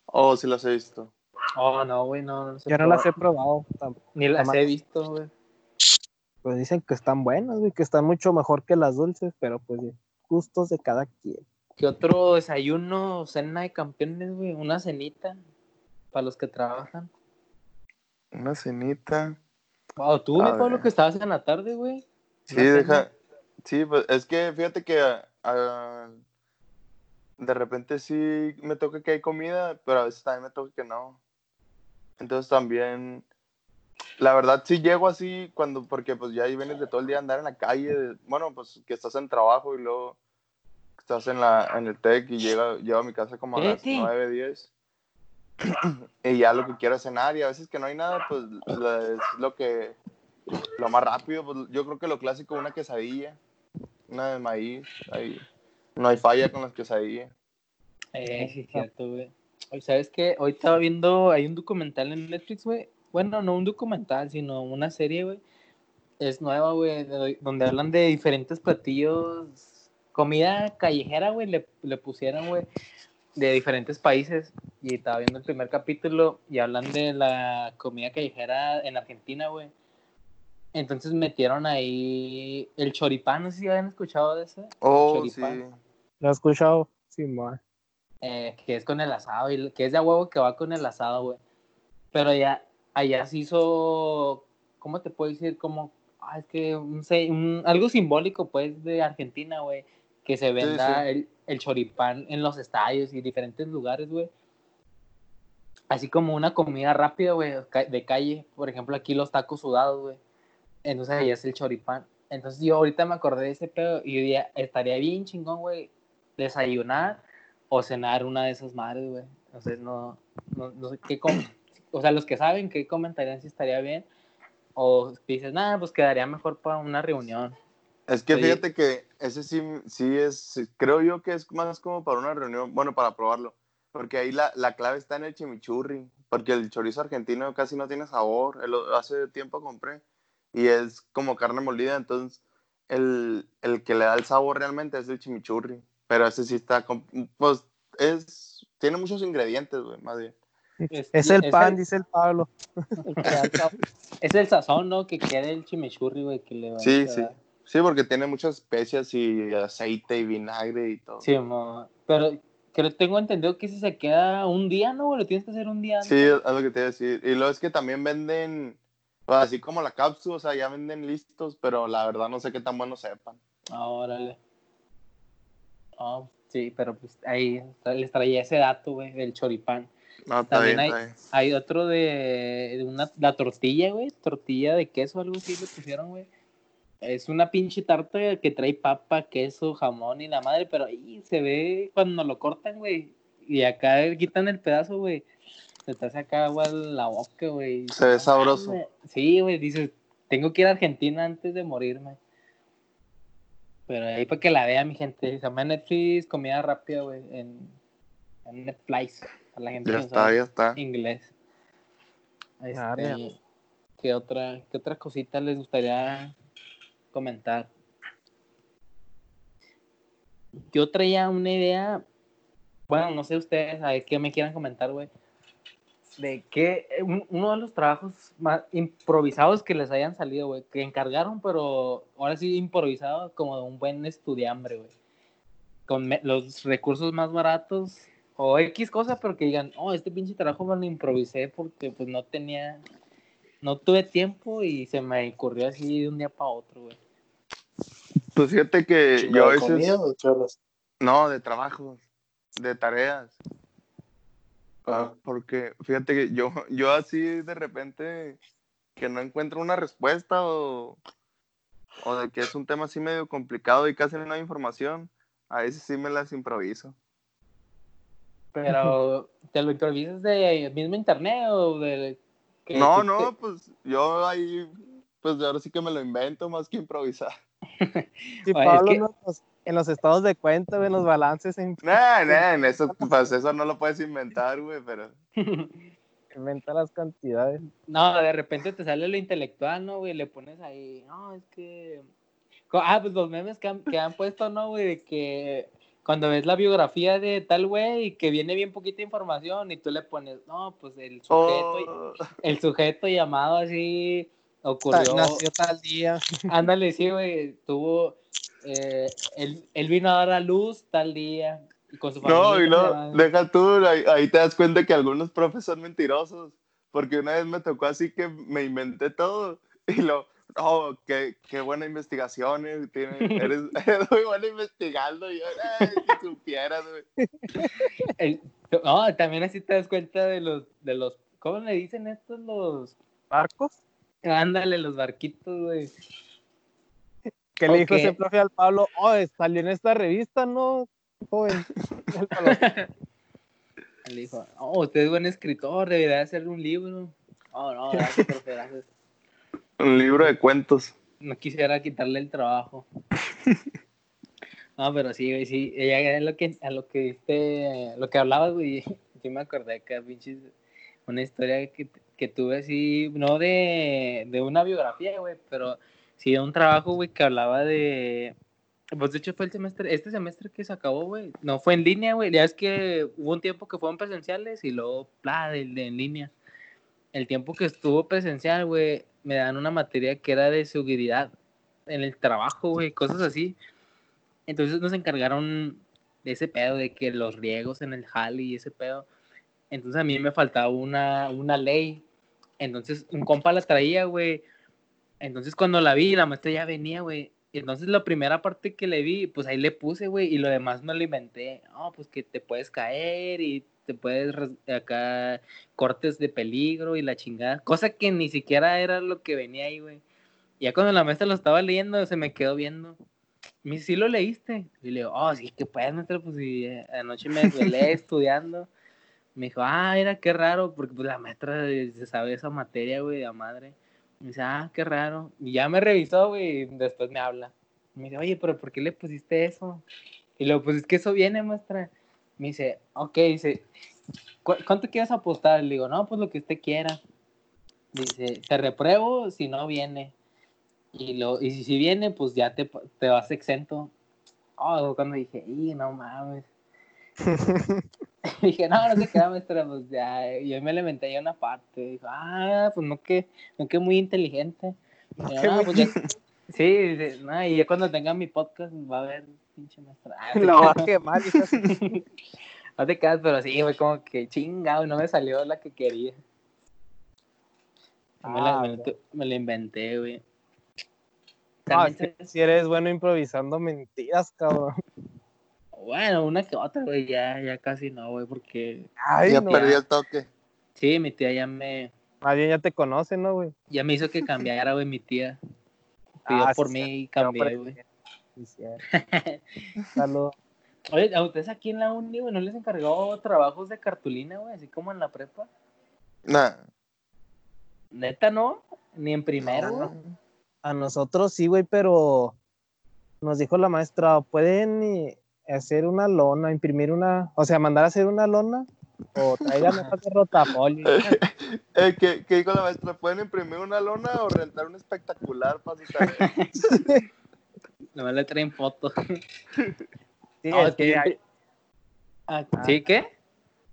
Oh, sí las he visto. Oh, no, güey, no. no sé Yo no las he probado tampoco. Ni las jamás. he visto, güey. Pues dicen que están buenas, güey, que están mucho mejor que las dulces, pero pues gustos de cada quien. ¿Qué otro desayuno cena de campeones, güey? Una cenita para los que trabajan. Una cenita. Wow, tú, mi Pablo, que estabas en la tarde, güey. Sí, deja. Sí, pues es que fíjate que ah, de repente sí me toca que hay comida, pero a veces también me toca que no. Entonces también, la verdad sí llego así cuando, porque pues ya ahí vienes de todo el día a andar en la calle, de- bueno, pues que estás en trabajo y luego estás en la en el TEC y llega, llego a mi casa como a las Vete. 9, 10. y ya lo que quiero es cenar y a veces que no hay nada, pues es lo que lo más rápido, pues yo creo que lo clásico, una quesadilla, una de maíz, ahí no hay falla con las quesadillas. Eh, sí, cierto. Oye, ¿Sabes qué? Hoy estaba viendo, hay un documental en Netflix, güey. Bueno, no un documental, sino una serie, güey. Es nueva, güey, de- donde hablan de diferentes platillos, comida callejera, güey, le, le pusieron, güey, de diferentes países. Y estaba viendo el primer capítulo y hablan de la comida callejera en Argentina, güey. Entonces metieron ahí el choripán, no sé si habían escuchado de ese. Oh, Choripán. sí. ¿Lo has escuchado? Simón. eh, que es con el asado, y que es de huevo que va con el asado, güey. Pero ya, allá se hizo, ¿cómo te puedo decir? Como, ah, es que, un, se- un- algo simbólico, pues, de Argentina, güey, que se venda sí. El, el choripán en los estadios y diferentes lugares, güey. Así como una comida rápida, güey, de calle. Por ejemplo, aquí los tacos sudados, güey. Entonces allá es el choripán. Entonces yo ahorita me acordé de ese pedo y yo diría, estaría bien chingón, güey, desayunar o cenar una de esas madres, güey. Entonces no, no, no sé qué com- O sea, los que saben qué comentarían si estaría bien. O dices, nada, pues quedaría mejor para una reunión. Es que Oye. fíjate que ese sí, sí es, creo yo que es más como para una reunión, bueno, para probarlo, porque ahí la, la clave está en el chimichurri, porque el chorizo argentino casi no tiene sabor, el hace tiempo compré, y es como carne molida, entonces el, el que le da el sabor realmente es el chimichurri, pero ese sí está, pues es, tiene muchos ingredientes, güey, más bien. Es, Es el es pan, dice el Pablo. el que da el sabor. Es el sazón, ¿no? Que quede el chimichurri, güey, que le va Sí, a sí. Sí, porque tiene muchas especias y aceite y vinagre y todo. Sí, pero creo tengo entendido que si se queda un día, ¿no? Lo tienes que hacer un día. Sí, es lo que te iba a decir. Y luego es que también venden, pues, así como la cápsula, o sea, ya venden listos, pero la verdad no sé qué tan buenos sepan. Ah, órale. Ah, sí, pero pues ahí les traía ese dato, güey, del choripán. No, está También bien, hay-. Hay otro de, de una, la tortilla, güey. Tortilla de queso, algo así le pusieron, güey. Es una pinche tarta que trae papa, queso, jamón y la madre, pero ahí se ve cuando lo cortan, güey. Y acá quitan el pedazo, güey. Se te hace acá agua en la boca, güey. Se ve sabroso. Sí, güey, dices, tengo que ir a Argentina antes de morirme. Pero ahí para que la vea mi gente. Se llama Netflix Comida Rápida, güey. En, en Netflix. Para la gente Ya que no está, sabe ya está. inglés. Este, Arre. ¿qué, otra, ¿Qué otra cosita les gustaría comentar? Yo traía una idea, bueno, no sé ustedes, a ver qué me quieran comentar, güey. De que eh, un- uno de los trabajos más improvisados que les hayan salido, güey, que encargaron, pero ahora sí improvisado, como de un buen estudiambre, güey. Con los recursos más baratos o X cosa, pero que digan, oh, este pinche trabajo me lo improvisé porque pues no tenía, no tuve tiempo y se me ocurrió así de un día para otro, güey. Pues fíjate que ¿Chingo yo a de veces. comida o charlas? No, de trabajos, de tareas. Ajá. Porque fíjate que yo, yo así de repente que no encuentro una respuesta o, o de que es un tema así medio complicado y casi no hay información, a veces sí me las improviso. Pero, ¿te lo improvisas de mismo internet o de... No, tú no, pues yo ahí, pues ahora sí que me lo invento más que improvisar. Si Oye, es Pablo que- no, pues, en los estados de cuenta, güey, en los balances, se Nah, nah, en eso, pues eso no lo puedes inventar, güey, pero... inventa las cantidades. No, de repente te sale lo intelectual, ¿no, güey? Le pones ahí, no, es que... Ah, pues los memes que han, que han puesto, ¿no, güey? De que cuando ves la biografía de tal güey y que viene bien poquita información y tú le pones, no, pues el sujeto, Oh, el sujeto llamado así ocurrió... Nació tal día. Ándale, sí, güey, tuvo... eh, él, él vino a dar a luz tal día y con su familia. No, y no, deja tú, ahí, ahí te das cuenta que algunos profes son mentirosos, porque una vez me tocó así que me inventé todo, y lo, oh, qué, qué buena investigación, eh, tiene- eres, eres muy bueno investigando, y yo, si supieras, güey. no, también así te das cuenta de los, de los, ¿cómo le dicen estos los? ¿Barcos? Ándale, los barquitos, güey. Que le dijo ese profe al Pablo, oh, salió en esta revista, ¿no? Joven. Le dijo, oh, usted es buen escritor, debería hacer un libro. Oh, no, gracias, profe, gracias. Un libro de cuentos. No quisiera quitarle el trabajo. No, pero sí, güey, sí. Ella lo que, a lo que este, lo que hablabas, güey, sí me acordé acá, pinches, una historia que, que tuve así, no de, de una biografía, güey, pero sí de un trabajo, güey, que hablaba de, pues de hecho fue el semestre, este semestre que se acabó, güey, no fue en línea, güey, ya es que hubo un tiempo que fueron presenciales y luego, bla, de en línea. El tiempo que estuvo presencial, güey, me dan una materia que era de seguridad en el trabajo, güey, cosas así. Entonces nos encargaron de ese pedo, de que los riegos en el jali y ese pedo. Entonces a mí me faltaba una, una ley. Entonces un compa la traía, güey. Entonces cuando la vi, la maestra ya venía, güey. Entonces la primera parte que le vi, pues ahí le puse, güey. Y lo demás me lo inventé. No, pues que te puedes caer y te puedes acá cortes de peligro y la chingada. Cosa que ni siquiera era lo que venía ahí, güey. Y Ya cuando la maestra lo estaba leyendo, se me quedó viendo. Me dice, ¿sí lo leíste? Y le digo, oh, sí, que puedes, maestra, pues sí, eh, anoche me desvelé estudiando. Me dijo, ah, mira, qué raro, porque pues la maestra eh, se sabe esa materia, güey, de la madre. Me dice, ah, qué raro. Y ya me revisó, güey, y después me habla. Me dice, oye, pero ¿por qué le pusiste eso? Y luego, pues es que eso viene, maestra. Me dice, ok, dice, "¿Cu- ¿cuánto quieres apostar? Le digo, no, pues lo que usted quiera. Dice, te repruebo si no viene. Y, lo, y si, si viene, pues ya te, te vas exento. Oh, cuando dije, y no mames. dije, no, no se queda, maestra, pues ya. Y yo me levanté ya una parte. Dijo, ah, pues no que, no que muy inteligente. Yo, "No, pues ya- Sí, dice, no, y ya cuando tenga mi podcast va a haber pinche maestra. Ah, Lo va a quemar. no te quedas, pero sí, fue como que chingado, no me salió la que quería. me, la, Ah, me, la- me la inventé, güey. Ah, si eres bueno improvisando mentiras, cabrón. Bueno, una que otra, güey, ya, ya casi no, güey, porque Ay, ya no. perdí el toque. sí, mi tía ya me, Más bien ya te conocen, ¿no, güey? ya me hizo que cambiara, güey, mi tía. Pidió Ah, por sí, mí y no, cambié, güey. Saludos. Oye, ¿a ustedes aquí en la uni, güey, no les encargó trabajos de cartulina, güey, así como en la prepa? Nah. Neta, ¿no? Ni en primero, güey. A nosotros sí, güey, pero nos dijo la maestra, pueden eh, hacer una lona, imprimir una, o sea, mandar a hacer una lona o traigan hojas de rotafolio. Eh, ¿qué, ¿Qué dijo la maestra? ¿Pueden imprimir una lona o rentar un espectacular para? Nomás le traen fotos. Sí, No, es que, yo- hay- Ah, ¿Sí qué?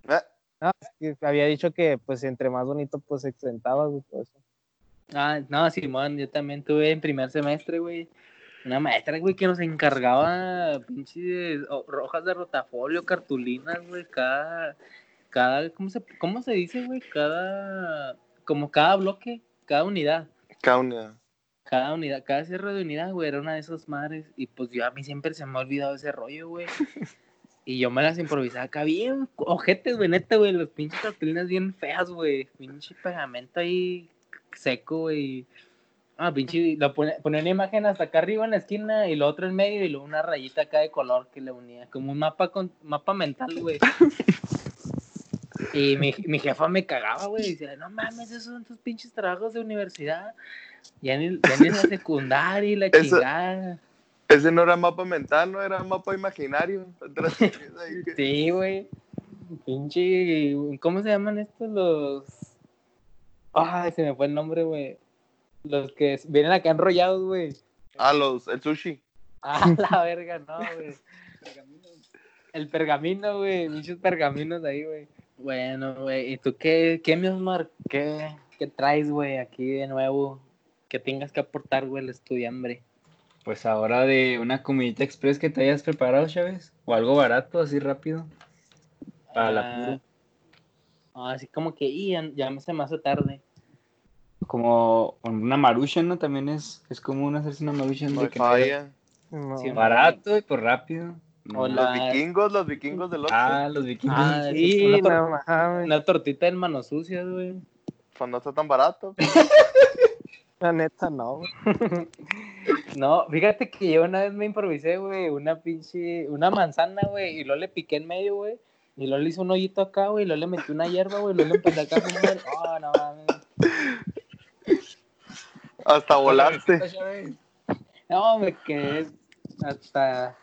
Eh, no, es que había dicho que pues entre más bonito pues se exentaba, güey, por eso. Ah, no, Simón, yo también tuve en primer semestre, güey. Una maestra, güey, que nos encargaba pinches hojas de rotafolio, cartulinas, güey, cada, cada, ¿cómo se, cómo se dice, güey? Cada, como cada bloque, cada unidad, cada unidad. Cada unidad, cada cierre de unidad, güey, era una de esas madres. Y pues yo a mí siempre se me ha olvidado ese rollo, güey. Y yo me las improvisaba acá bien, ojetes, güey, neta, güey, los pinches cartulinas bien feas, güey. Pinche pegamento ahí seco, güey. Ah, pinche, lo pone, ponía una imagen hasta acá arriba en la esquina y lo otro en medio y luego una rayita acá de color que le unía, como un mapa con mapa mental, güey. Y mi, mi jefa me cagaba, güey, decía, no mames, esos son tus pinches trabajos de universidad. Ya ni, ya ni en la secundaria y la Eso- chingada. Ese no era mapa mental, no era mapa imaginario. Sí, güey. Pinche, ¿cómo se llaman estos los? Ay, se me fue el nombre, güey. Los que vienen acá enrollados, güey. Ah, los, el sushi. Ah, la verga, no, güey. El pergamino, güey. Muchos pergaminos ahí, güey. Bueno, güey. ¿Y tú qué, qué mi Osmar? ¿Qué, qué traes, güey, aquí de nuevo? Que tengas que aportar, güey, el estudiambre. Pues ahora de una comidita express que te hayas preparado, Chávez. O algo barato, así rápido. Para la Ah, pura. ah, así como que, y ya, ya se me hace tarde. Como una marucha, ¿no? También es, es común hacerse una marucha No de hay que falla. No. Sí, barato y pues rápido. No. Hola. Los vikingos, los vikingos del otro. Ah, los vikingos. Ah, Sí, una, tor- no mames. una tortita en manos sucias, güey. Pues no está tan barato. La neta, no, güey. No, fíjate que yo una vez me improvisé, güey, una pinche, una manzana, güey, y luego le piqué en medio, güey, y luego le hice un hoyito acá, güey, y luego le metí una hierba, güey, y luego le empecé acá a. Oh, no mames. Hasta volaste. No, me quedé hasta,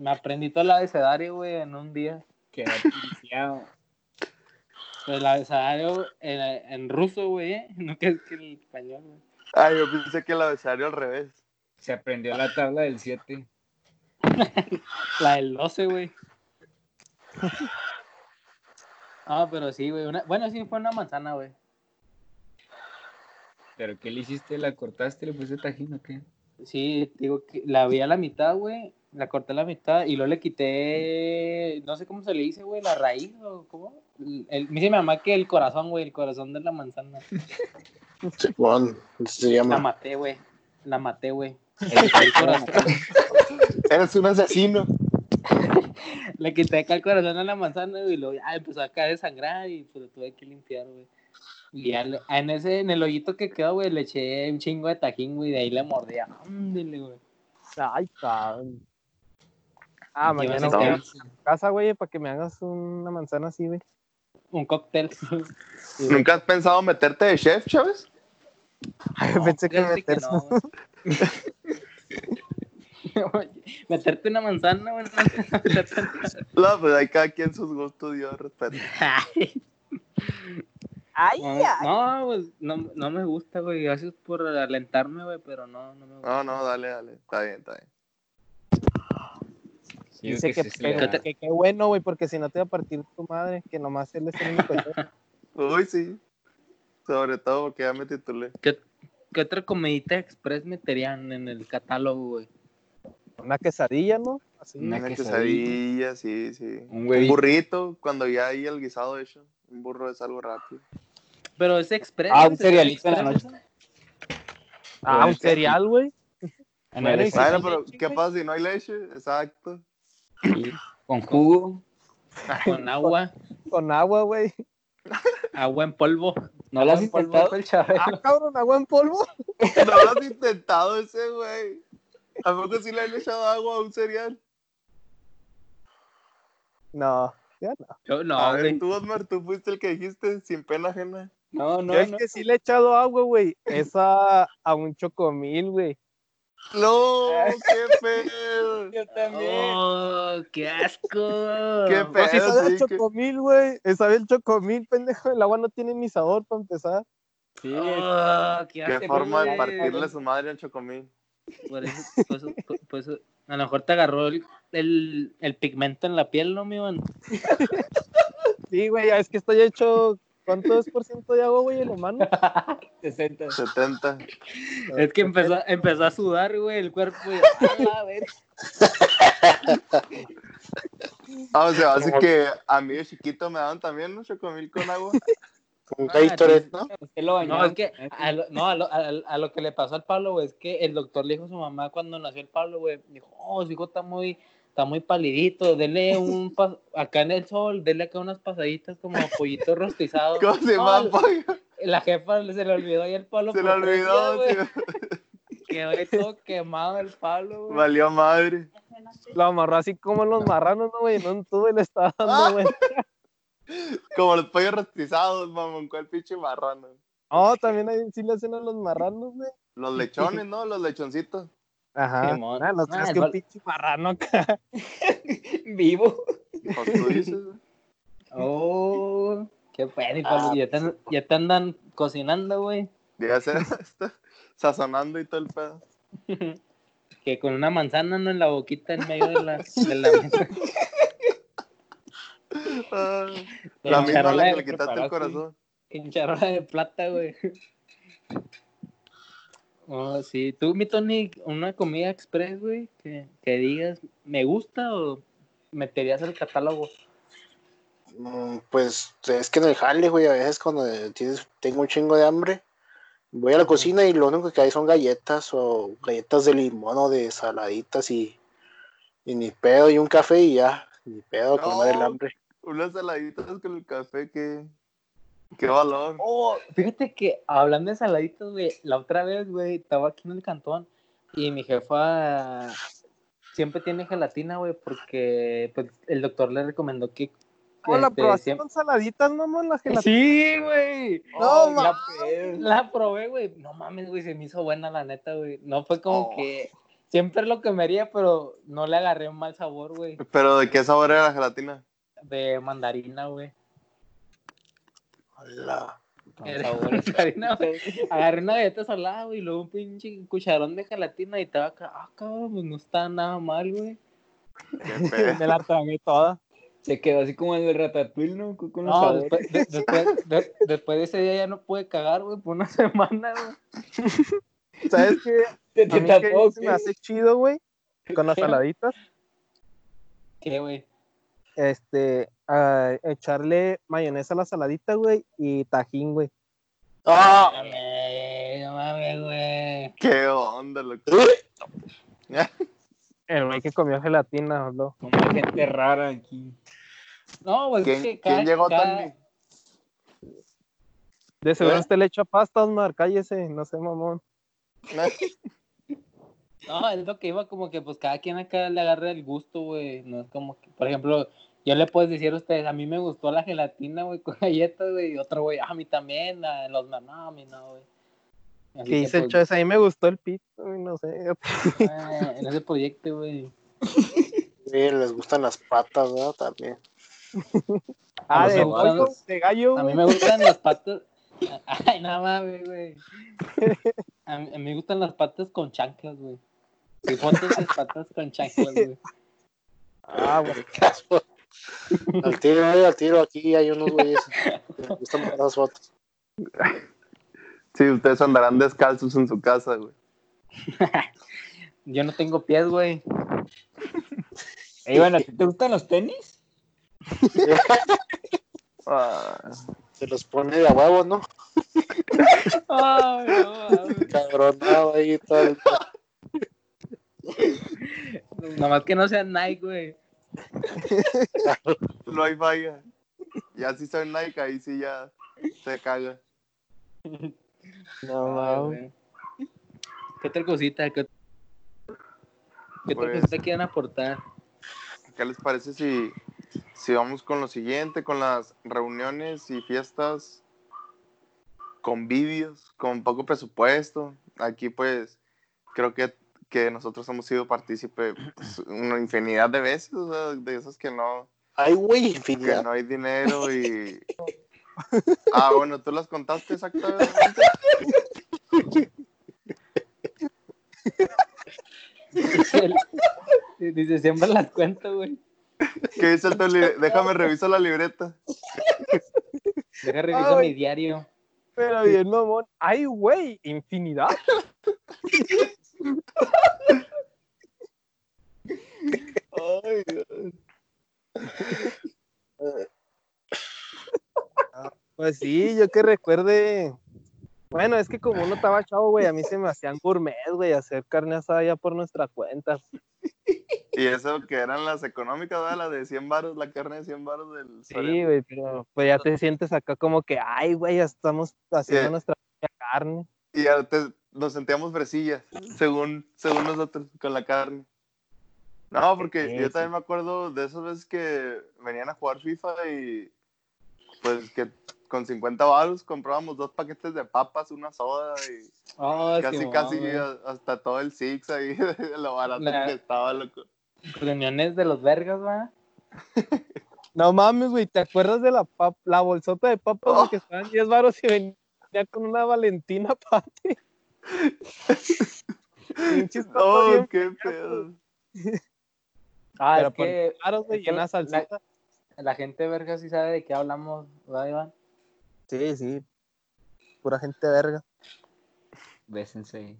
me aprendí todo el abecedario, güey, en un día. Quedó piciado. Pero el abecedario en, en ruso, güey, ¿eh? no que es que el español, güey. Ay, yo pensé que el abecedario al revés. Se aprendió la tabla del 7. La del 12, güey. Ah, pero sí, güey. Una... Bueno, sí, fue una manzana, güey. ¿Pero qué le hiciste? ¿La cortaste? ¿Le pusiste tajín o qué? Sí, digo que la vi a la mitad, güey. La corté a la mitad y luego le quité, no sé cómo se le dice, güey, la raíz o cómo. El, me dice mi mamá que el corazón, güey, el corazón de la manzana. Simón, se La llama. maté, güey. La maté, güey. Eres un asesino. Le quité acá el corazón a la manzana, güey, y luego ya empezó a caer de sangrar y pues lo tuve que limpiar, güey. Y ya le- en ese, en el hoyito que quedó, güey, le eché un chingo de tajín, güey, de ahí le mordía. Ándele, güey. Ay, cabrón. Ah, Y mañana voy a casa, güey, para que me hagas una manzana así, güey. Un cóctel. ¿Nunca has pensado meterte de chef, Chávez? Ay, pensé que no. Meterte una manzana, güey. No, pues hay cada quien sus gustos, yo respeto. Ay, Ay, no, ay. no, pues, no, no me gusta, güey. Gracias por alentarme, güey, pero no, no me gusta. No, no, dale, dale. Está bien, está bien. Dice que, se que- que- que bueno, güey, porque si no te va a partir tu madre, que nomás él es el único. Uy, sí. Sobre todo porque ya me titulé. ¿Qué, qué otra comidita express meterían en el catálogo, güey? Una quesadilla, ¿no? Así. Una Una quesadilla. quesadilla, sí, sí. Un Un burrito, cuando ya hay el guisado hecho. Un burro es algo rápido. Pero es express. Ah, un ¿se llama cerealito en la noche. Ah, un cereal, güey. En Bueno, pero ¿qué pasa si no hay leche? Exacto. Sí. Con jugo. con agua, Con agua, güey. agua en polvo. ¿No lo has Agua en polvo intentado? el. Ah, cabrón, agua en polvo. No lo has intentado ese, güey. ¿A poco sí le han echado agua a un cereal? No, ya no. Yo no, a ver, tú, Osmar, tú fuiste el que dijiste sin pena ajena. No, no, Yo es no. que sí le he echado agua, güey. Esa a un chocomil, güey. ¡No! ¡Qué feo! Yo también. Oh, qué asco. Qué No, si Pero sabe sí el chocomil, güey. Eh, Sabe el chocomil, pendejo. El agua no tiene ni sabor para empezar. Sí, Oh, qué ¡Qué forma de partirle su madre al chocomil! Por eso, por eso- por eso- a lo mejor te agarró el, el, el pigmento en la piel, ¿no, mi man? Sí, güey, ya es que estoy hecho. ¿Cuánto es por ciento de agua, güey, el humano? 60. 70. Es que empezó, empezó a sudar, güey, el cuerpo. Y, a la verga. Ah, o sea, hace que a mí de chiquito me daban también un chocomil con agua. Un Ah, Gatorade. ¿no? Usted lo bañó. No, es que a lo, no, a lo, a, a lo que le pasó al Pablo, güey, es que el doctor le dijo a su mamá cuando nació el Pablo, güey, dijo, oh, su hijo está muy, está muy palidito, dele un, pas- acá en el sol, dele acá unas pasaditas como pollito rostizado. ¿Cómo se No, llama, pollo? La jefa se le olvidó y el Pablo Se le olvidó, sí. Quedó ahí todo quemado el Pablo, güey. Valió madre. Lo amarró así como los marranos, ¿no, güey? No un tubo y le estaba Ah. dando, güey. Como los pollos rostizados, mamón, ¿cuál pinche marrano? No, también ahí sí le hacen a los marranos, güey. Los lechones, ¿no? Los lechoncitos. Ajá. Simón. Ah, no Ah, creas que un val- pinche marrano acá. vivo. Pues tú dices. Oh, qué bueno, y Ah, ya, te, ya te andan cocinando, güey. Ya se está sazonando y todo el pedo. que con una manzana ¿no? en la boquita en medio de la, de la mesa. Ah, la misma la que le quitaste el corazón. en charola de plata, güey. Oh, sí. ¿Tú, mi Tony, una comida express, güey, que, que digas, me gusta o meterías al catálogo? Mm, Pues es que en el jale, güey, a veces cuando tienes, tengo un chingo de hambre, voy a la cocina y lo único que hay son galletas o galletas de limón o de saladitas y, y ni pedo y un café y ya, ni pedo, No. calmar el hambre. Unas saladitas con el café, qué, qué valor. Oh, fíjate que hablando de saladitos, güey, la otra vez, güey, estaba aquí en el cantón y mi jefa siempre tiene gelatina, güey, porque pues, el doctor le recomendó que... Oh, la este, probaste siempre- con saladitas, mamón, la gelatina. Sí, güey. No, Oh, la, mames. la probé, güey. No mames, güey, se me hizo buena la neta, güey. No fue como Oh. que siempre lo que me haría, pero no le agarré un mal sabor, güey. Pero ¿de qué sabor era la gelatina? De mandarina, güey. Hola. Agarré una galleta salada, güey, y luego un pinche cucharón de gelatina y estaba acá. Ah, cabrón, pues no está nada mal, güey. Me la tragué toda. Se quedó así como el de Ratatouille, ¿no? Con los No, después de, después, de- después de ese día ya no pude cagar, güey, por una semana, güey. ¿Sabes qué? Te, A te mí tapó, que se me hace chido, güey, con las saladitas, ¿Qué, güey? Este, a echarle mayonesa a la saladita, güey, y tajín, güey. ¡Ah! Mames, No mames, güey. ¿Qué onda, loco? El güey que comió gelatina, habló. Como gente rara aquí. No, güey, ¿Quién, es que quién cada- llegó, cada- Tony? De seguro ¿Eh? usted le echa pasta, Osmar, cállese, no sé, mamón. No, es lo que iba como que pues cada quien acá le agarra el gusto, güey. No es como que, por ejemplo, yo le puedo decir a ustedes, a mí me gustó la gelatina, güey, con galletas, güey, y otro, güey, "Ah, a mí también, a los no, no, a mí no, güey. Así Que dice el pues, a mí me gustó el pito, güey, no sé. ah, en ese proyecto, güey. Sí, les gustan las patas, ¿no? También. Ah, de pollo, de gallo, A mí me gustan las patas. Ay, nada mames, güey. A mí, a mí me gustan las patas con chanclas, güey. Y fotos de patas con chanclas, güey. Ah, güey. Al tiro, eh, al tiro, aquí hay unos güeyes que les gustan las fotos. Sí, ustedes andarán descalzos en su casa, güey. Yo no tengo pies, güey. Ey, bueno, ¿a ti ¿te gustan los tenis? Ah, Se los pone de a huevo, ¿no? Ay, no, mames. Cabronado ahí y todo. el- Nomás que no sea Nike, güey. No hay falla. Ya si soy Nike, ahí sí ya se caga. No, güey. ¿Qué otra cosita? ¿Qué, qué otra Pues- cosita quieren aportar? ¿Qué les parece si, si vamos con lo siguiente, con las reuniones y fiestas, convivios, con poco presupuesto? Aquí pues creo que, que nosotros hemos sido partícipe pues, una infinidad de veces, o sea, de esos que no, Ay, güey, que infinidad. no hay dinero y... Ah, bueno, tú las contaste exactamente. Dice, siempre las cuento, güey. ¿Qué dice el Toli? Déjame revisar la libreta. Deja revisar Ay. mi diario. Pero bien, mamón. Ay, güey, infinidad. Ay, Pues sí, yo que recuerde. Bueno, es que como uno estaba chavo, güey, a mí se me hacían gourmet, güey, hacer carne asada ya por nuestra cuenta. Y eso que eran las económicas, ¿verdad? La de 100 baros, la carne de 100 baros del Sí, güey, pero pues ya te sientes acá como que, ay, güey, ya estamos haciendo Sí. nuestra propia carne. Y ya te- nos sentíamos fresillas, según, según nosotros, con la carne. No, porque Sí, yo sí. también me acuerdo de esas veces que venían a jugar FIFA y pues que con 50 baros comprábamos dos paquetes de papas, una soda y Oh, casi, Simón, casi a- hasta todo el Six ahí, de lo barato La- que estaba, loco. Reuniones de los vergas, va. No mames, güey, ¿te acuerdas de la pap- la bolsota de papas Oh. que estaban 10 baros y venía con una Valentina aparte? Oh, bien qué pedo. Ah, Pero es que caros, güey, la- salsita. la gente verga sí sabe de qué hablamos, ¿verdad, Iván? Sí, sí. Pura gente verga. Bésense.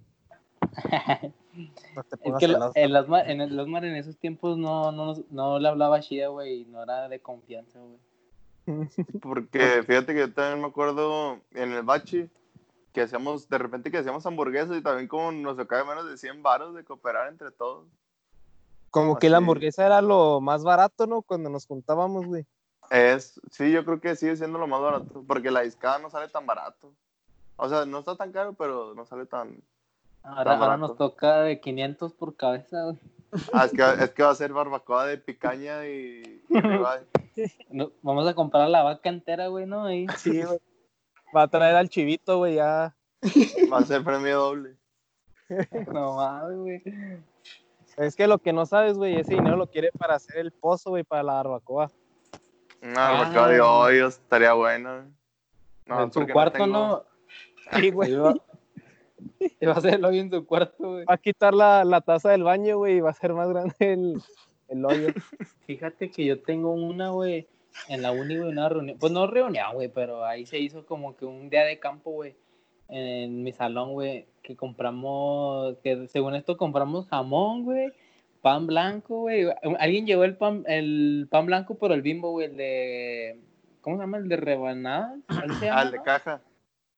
No Es que lo- el Osmar, en el Osmar en esos tiempos no, no, no le hablaba chida, güey, no era de confianza, güey. Porque fíjate que yo también me acuerdo en el bachi que hacíamos, de repente que hacíamos hamburguesas y también como nos tocaba menos de 100 baros de cooperar entre todos. Como que la hamburguesa era lo más barato, ¿no? Cuando nos juntábamos, güey. Es, sí, yo creo que sigue siendo lo más barato, porque la discada no sale tan barato. O sea, no está tan caro, pero no sale tan... Ahora, ahora nos toca de 500 por cabeza, güey. Ah, es que, es que va a ser barbacoa de picaña y, y. No, vamos a comprar la vaca entera, güey, ¿no? Ahí. Sí, güey. Va a traer al chivito, güey, ya. Va a ser premio doble. No mames, güey. Es que lo que no sabes, güey, ese dinero lo quiere para hacer el pozo, güey, para la barbacoa. Una barbacoa de Ah. hoyos estaría buena. No, en su cuarto tengo- no. Sí, güey. Iba, iba a hacerlo hoy en su cuarto, güey. Va a quitar la, la taza del baño, güey, y va a ser más grande el, el hoyo. Fíjate que yo tengo una, güey, en la uni, güey, una reunión. Pues no reunión, güey, pero ahí se hizo como que un día de campo, güey, en mi salón, güey, que compramos, que según esto compramos jamón, güey, pan blanco, güey. Alguien llevó el pan, el pan blanco, pero el bimbo, güey, el de, ¿cómo se llama? El de rebanadas. ¿Así se llama, Ah, el de caja.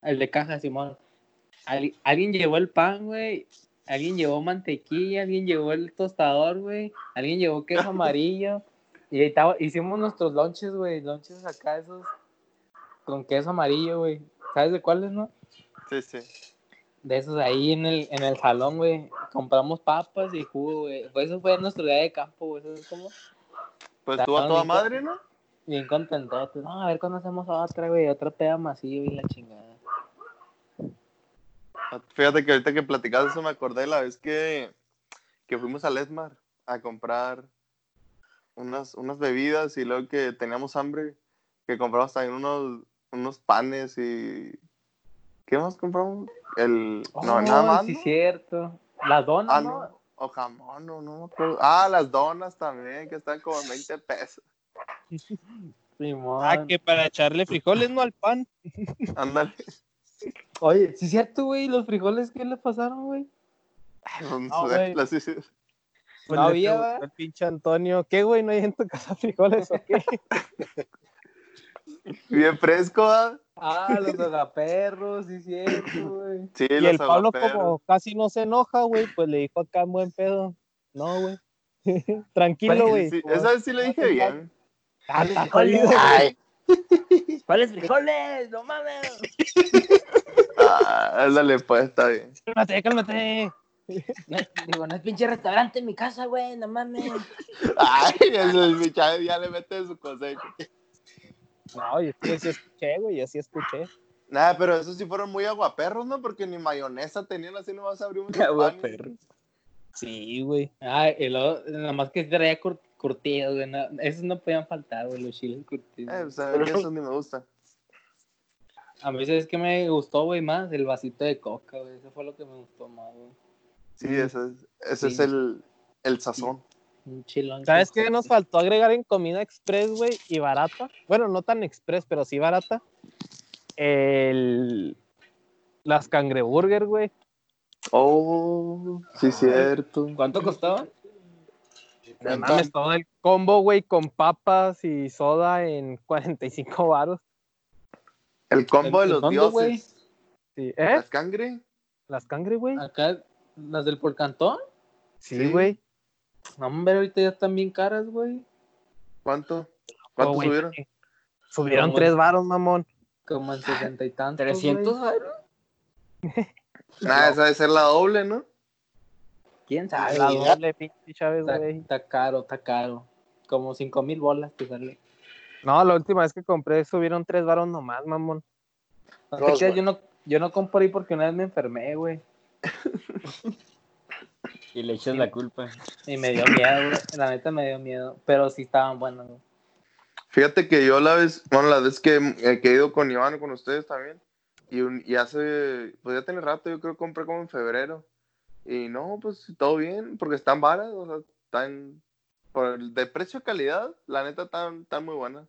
El de caja, Simón. Al- alguien llevó el pan, güey. Alguien llevó mantequilla, alguien llevó el tostador, güey. Alguien llevó queso amarillo. Y ahí estaba, hicimos nuestros lonches, güey. Lonches acá, esos con queso amarillo, güey. ¿Sabes de cuáles, no? Sí, sí. De esos ahí en el, en el salón, güey. Compramos papas y jugo, güey. Pues eso fue nuestro día de campo, güey. Eso es como Pues tú a toda madre, ¿no? bien contentote. No, a ver cuándo hacemos otra, güey. Otra peda masiva y la chingada. Fíjate que ahorita que platicaste eso me acordé la vez que, que fuimos al Esmar a comprar unas, unas bebidas y luego que teníamos hambre, que compramos también unos, unos panes y... ¿Qué más compramos? El... no, Oh, nada más, Sí, ¿no? cierto. Las donas, Ah, ¿no? no. O jamón, no, no me acuerdo. Ah, las donas también, que están como en 20 pesos. Simón. Ah, que para echarle frijoles, no al pan. Ándale. Oye, sí es cierto, güey, los frijoles, ¿qué le pasaron, güey? No No, sé, las- Pues No le había, al pinche Antonio, ¿qué, güey? ¿No hay en tu casa frijoles o qué? Bien fresco, ¿ah? Ah, los agaperros, sí cierto, güey. Sí, y los el Pablo, como casi no se enoja, güey, pues le dijo acá en buen pedo. No, güey. Tranquilo, güey. Sí, esa vez sí le dije bien. Está jodido. Ay, ¿Cuáles frijoles? No mames. Ah, ándale, pues, está bien. Cálmate, cálmate. Digo, no es pinche restaurante en mi casa, güey, no mames. Ay, eso es mi chave, ya le mete su cosecha. No, yo sí, escuché, güey, yo sí escuché. Nada, pero esos sí fueron muy aguaperros, ¿no? Porque ni mayonesa tenían, así no vas a abrir un champán. Sí, güey. Ay, y luego, nada más que traía cur- curtidos, güey. no- esos no podían faltar, güey, los chiles curtidos. Eh, o sea, que eso ni me gusta. A mí, ¿sabes qué me gustó, güey, más? El vasito de coca, güey. Eso fue lo que me gustó más, güey. Sí, ese es, el, el sazón. Un chilón. ¿Sabes qué nos faltó agregar en comida express, güey? Y barata. Bueno, no tan express, pero sí barata. El... Las cangreburger, güey. Oh, sí, cierto. ¿Cuánto costaba? No mames, todo el combo, güey, con papas y soda en 45 varos. El combo de ¿En los dioses. güey? Sí. ¿Eh? ¿Las cangre? ¿Las cangre, güey? Acá, las del Porcantón. Sí, sí. güey. No, hombre, ahorita ya están bien caras, güey. ¿Cuánto? ¿Cuánto Oh, subieron? sí. Subieron Como- tres varos, mamón. Como en sesenta y tantos. ¿300 güey. varos? Nada, esa debe ser la doble, ¿no? ¿Quién sabe? la doble, pinche Chávez, güey. está caro, está caro. Como cinco mil bolas te sale. No, la última vez que compré subieron tres varos nomás, mamón. No yo no, yo no compré porque una vez me enfermé, güey. Y le echas la culpa. Y me dio miedo, güey. La neta me dio miedo. Pero sí estaban buenas, güey. Fíjate que yo la vez, bueno, la vez que, eh, que he ido con Iván, con ustedes también, y, un- y hace, pues ya tiene rato, yo creo que compré como en febrero. Y no, pues todo bien, porque están varas, o sea, están, por el de precio calidad, la neta están, están muy buenas.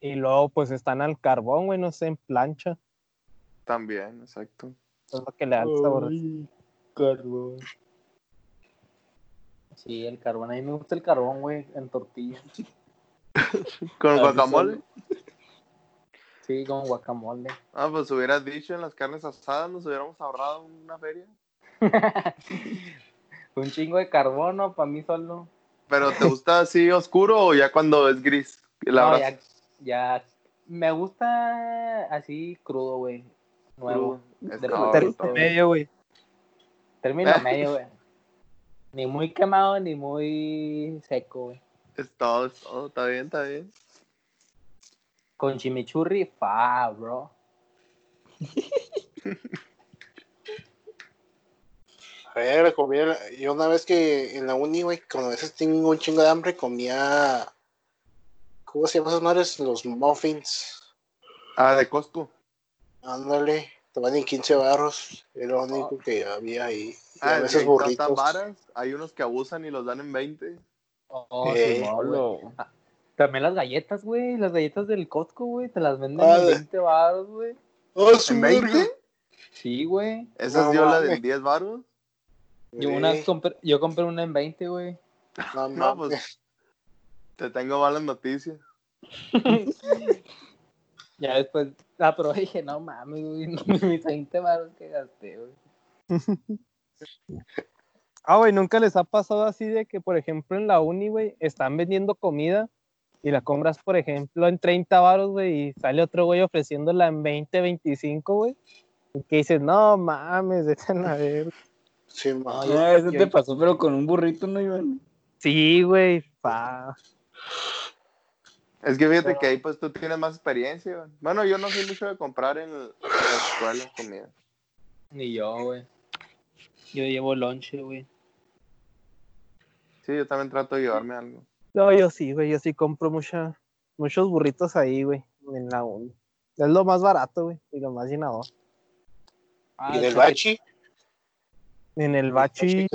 Y luego, pues están al carbón, güey, no sé, en plancha. También, exacto. Es lo que le da el sabor. carbón. Sí, el carbón. A mí me gusta el carbón, güey, en tortilla. Con guacamole. Sí, con guacamole. Ah, pues hubieras dicho en las carnes asadas, nos hubiéramos ahorrado una feria. Un chingo de carbono para mí solo. Pero ¿te gusta así oscuro o ya cuando es gris? La No, brasa? ya, ya. Me gusta así crudo, güey. Nuevo. Crudo. Es De todo, ter- todo. medio, güey. Término medio, güey. Ni muy quemado ni muy seco, güey. Es todo, es todo, está bien, está bien. Con chimichurri, fa, bro. A ver, comía, yo una vez que en la uni, güey, cuando a veces tengo un chingo de hambre, comía, ¿cómo se llaman esas madres? Los muffins. Ah, de Costco. Ándale, te van en 15 barros, es lo único que había ahí. Y Ah, a es veces burritos. varas. Hay unos que abusan y los dan en 20. Oh, Eh, Simón, güey. Ah, También las galletas, güey. Las galletas del Costco, güey. Te las venden Ah, en de- 20 baros, güey. ¡Oh, ¿En madre! 20? Sí, güey. Esa No es dio la del 10 baros. Yo, una Sí, compré, yo compré una en 20, güey. no, No, pues te tengo malas noticias. Ya después, ah, pero dije, no mames, güey. no, Mis 20 baros que gasté, güey. Ah, güey, nunca les ha pasado así de que, por ejemplo, en la uni, güey, están vendiendo comida y la compras, por ejemplo, en 30 varos, güey, y sale otro güey ofreciéndola en 20, 25, güey. Y que dices, no mames, déjenme a ver. Sí, ma. No, eso te pasó, pero con un burrito, ¿no, Iván? Sí, güey, pa. Es que fíjate que ahí pues tú tienes más experiencia. güey. Bueno, yo no soy mucho de comprar en, en la escuela comida. Ni yo, güey. Yo llevo lonche, güey. Sí, yo también trato de llevarme algo. No, yo sí, güey, yo sí compro mucha, muchos burritos ahí, güey, en la uni. Es lo más barato, güey, y lo más llenador. Ah, ¿Y del sí. bachi? En el El bachi,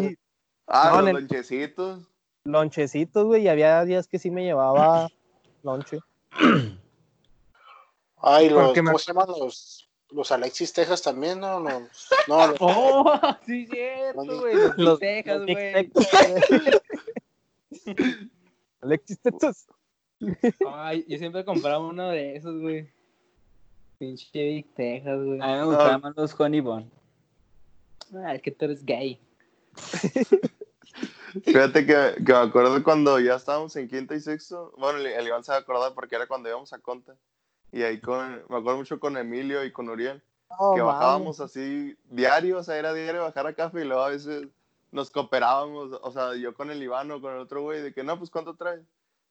Ah, No, los en el- lonchecitos. lonchecitos, güey, y había días que sí me llevaba lonche. Ay, los, me- ¿cómo se llaman los, los Alexis Texas también? No, no, no, los- Oh, sí, cierto, güey. Los, Los, Texas, güey. Texas, güey. Alexis Texas. Ay, yo siempre compraba uno de esos, güey. Pinche Big Texas, güey. A mí me gustaban más los Honey Bun. Ah, es que tú eres gay. Fíjate que, que me acuerdo cuando ya estábamos en quinto y sexto. Bueno, el, el Iván se va a acordar porque era cuando íbamos a Conta. Y ahí con, me acuerdo mucho con Emilio y con Uriel. No, que bajábamos así diario, o sea, era diario bajar a café y luego a veces nos cooperábamos, o sea, yo con el Iván o con el otro güey, de que no, pues ¿cuánto traes?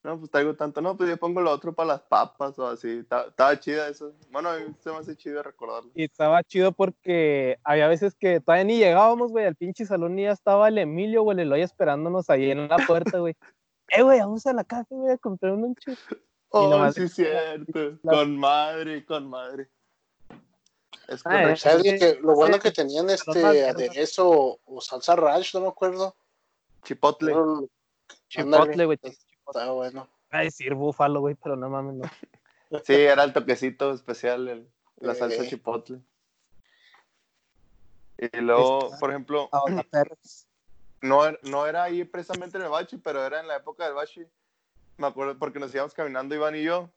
No, pues traigo tanto, no, pues yo pongo lo otro para las papas o así, Ta- estaba chida eso. Bueno, a mí se me hace chido recordarlo. Y estaba chido porque había veces que todavía ni llegábamos, güey, al pinche salón y ya estaba el Emilio, güey, el Eloy esperándonos ahí en la puerta, güey. Eh, güey, vamos a la casa, güey, a comprar un chip. Oh, nomás- sí, cierto, la- con madre, con madre. Es Ah, eh. ¿Sabes de que lo bueno Sí. que tenían este aderezo o, salsa ranch, no me acuerdo? Chipotle. Chipotle, güey. Está bueno. A decir búfalo, güey, pero no mames, no. Sí, era el toquecito especial, el- la salsa Eh. chipotle. Y luego, Está- por ejemplo, perros. no, er- no era ahí precisamente en el bachi, pero era en la época del bachi. Me acuerdo porque nos íbamos caminando Iván y yo.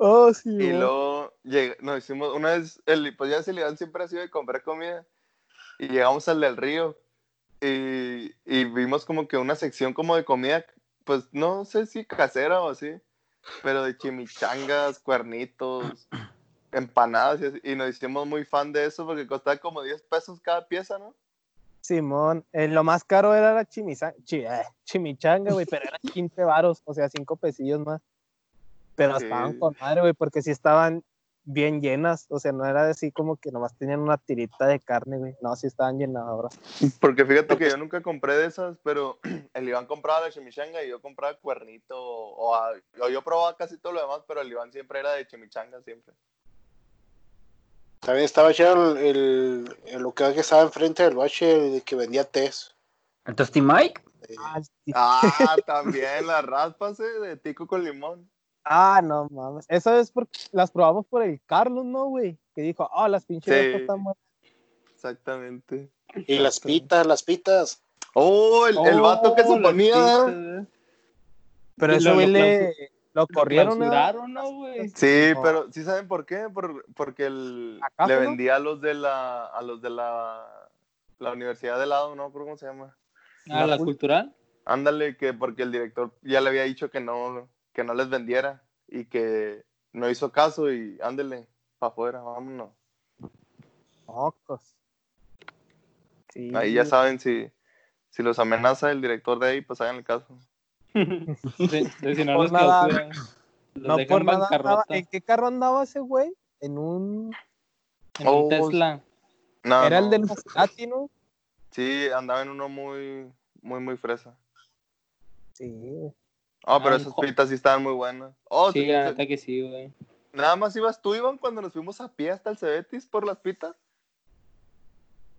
Oh, sí, Y luego lleg- nos hicimos, una vez, el, pues ya se le siempre ha sido de comprar comida. Y llegamos al del río. Y, y vimos como que una sección como de comida, pues no sé si casera o así, pero de chimichangas, cuernitos, empanadas. Y, así, y nos hicimos muy fan de eso porque costaba como 10 pesos cada pieza, ¿no? Simón, eh, lo más caro era la chimiza- chi- eh, chimichanga, güey, pero eran 15 varos, o sea, 5 pesillos más. Pero Sí. estaban con madre, güey, porque sí estaban bien llenas, o sea, no era así como que nomás tenían una tirita de carne, güey. No, sí estaban llenadoras. Porque fíjate que yo nunca compré de esas, pero el Iván compraba la chimichanga y yo compraba cuernito. O, a- o yo probaba casi todo lo demás, pero el Iván siempre era de chimichanga, siempre. También estaba chido el, el, el local que estaba enfrente del bache el que vendía tés. ¿El Toasty Mike? Eh, Ah, sí. Ah, también las raspas eh, de tico con limón. Ah, no mames. Esa es porque las probamos por el Carlos, ¿no, güey? Que dijo, ah, las pinches Sí. están buenas. Exactamente. y las pitas, las pitas. Oh, el, el vato que se Oh, ponía. eh. Pero lo- güey le lo corrieron, ¿no? clausuraron, ¿no, güey? Sí, No. pero ¿sí saben por qué? Por- porque el, ¿Acaso le no? vendía a los de la a los de la, la universidad de lado, ¿no? ¿Cómo se llama? Ah, la cultural. Ándale, que porque el director ya le había dicho que no, que no les vendiera y que no hizo caso y ándale, para afuera, vámonos. Mocos. Sí. Ahí ya saben si, si los amenaza el director de ahí, pues hagan el caso. De, de si no Por los nada. Los No por nada andaba-. ¿En qué carro andaba ese güey? En un... En Oh, un Tesla. No, Era no, el del Maserati, ¿no? Sí, andaba en uno muy, muy, muy fresa. Sí. Ah, pero Ah, esas jo- pitas sí estaban muy buenas. Oh, Sí, sí, la neta que sí, güey. Nada más ibas tú, Iván, cuando nos fuimos a pie hasta el Cebetis por las pitas.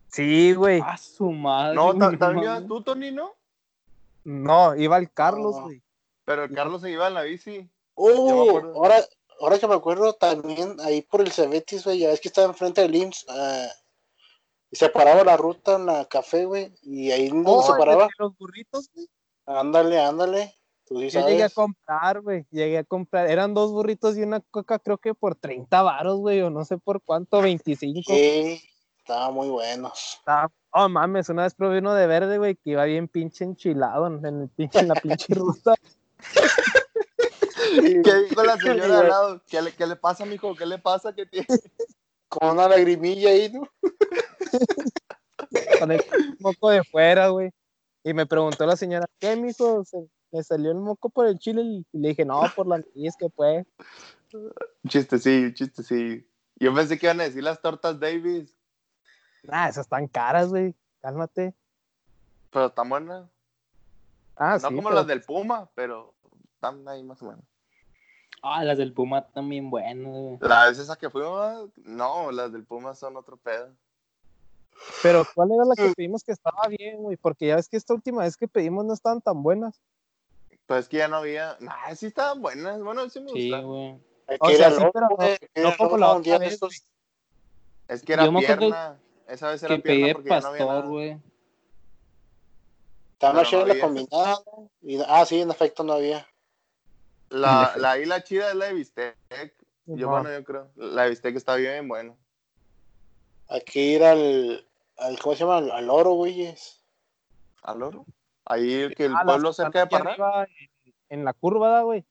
Sí, güey. Ah, su madre. No, güey, también ibas tú, Tony, ¿no? No, iba el Carlos, No. güey. Pero el Carlos se iba en la bici. Oh, acuerdo. ahora, ahora que me acuerdo, también ahí por el Cebetis, güey, ya ves que estaba enfrente del IMSS. ah, y se paraba la ruta en la café, güey, y ahí no Oh, se paraba. los burritos, güey. Ándale, ándale. Tú sí Yo llegué a comprar, güey. Llegué a comprar. Eran dos burritos y una coca, creo que por 30 varos, güey, o no sé por cuánto, 25. Sí, estaban muy buenos. Estaba- Oh, mames, una vez probé uno de verde, güey, que iba bien pinche enchilado en, el pinche, en la pinche ruta. ¿Qué dijo la señora al lado? ¿Qué le, qué le pasa, mijo? ¿Qué le pasa? ¿Qué tiene? Con una lagrimilla ahí, ¿no? con el moco de fuera, güey. Y me preguntó la señora, ¿qué, mijo? Me salió el moco por el chile y le dije, no, por la nariz que fue. Un chistecillo, un chistecillo. Yo pensé que iban a decir las tortas Davis, Ah, esas están caras, güey. Cálmate. pero están buenas. Ah, no sí. como pero- las del Puma, pero están ahí más o menos. Ah, las del Puma también buenas, güey. La vez esa que fuimos, no, las del Puma son otro pedo. Pero ¿cuál era la que pedimos que estaba bien, güey? Porque ya ves que esta última vez que pedimos no estaban tan buenas. Pues es que ya no había. Nah, sí estaban buenas. Bueno, sí me Sí, gustaron. güey. O sea, sí, pero no- no como la otra de vez, estos. Es que era Yo pierna. Esa vez era Que pierna porque ya no había güey. Estaba chida no la combinada. Y, ah, sí, en efecto no había. La, la isla chida es la de Bistec. Yo, No. bueno, yo creo. La de Bistec está bien, bueno. Hay que ir al, al ¿cómo se llama? Al, al oro, güeyes. ¿Al oro? Ahí el que el Ah, pueblo cerca de Parral. en, en la curva, ¿da, güey.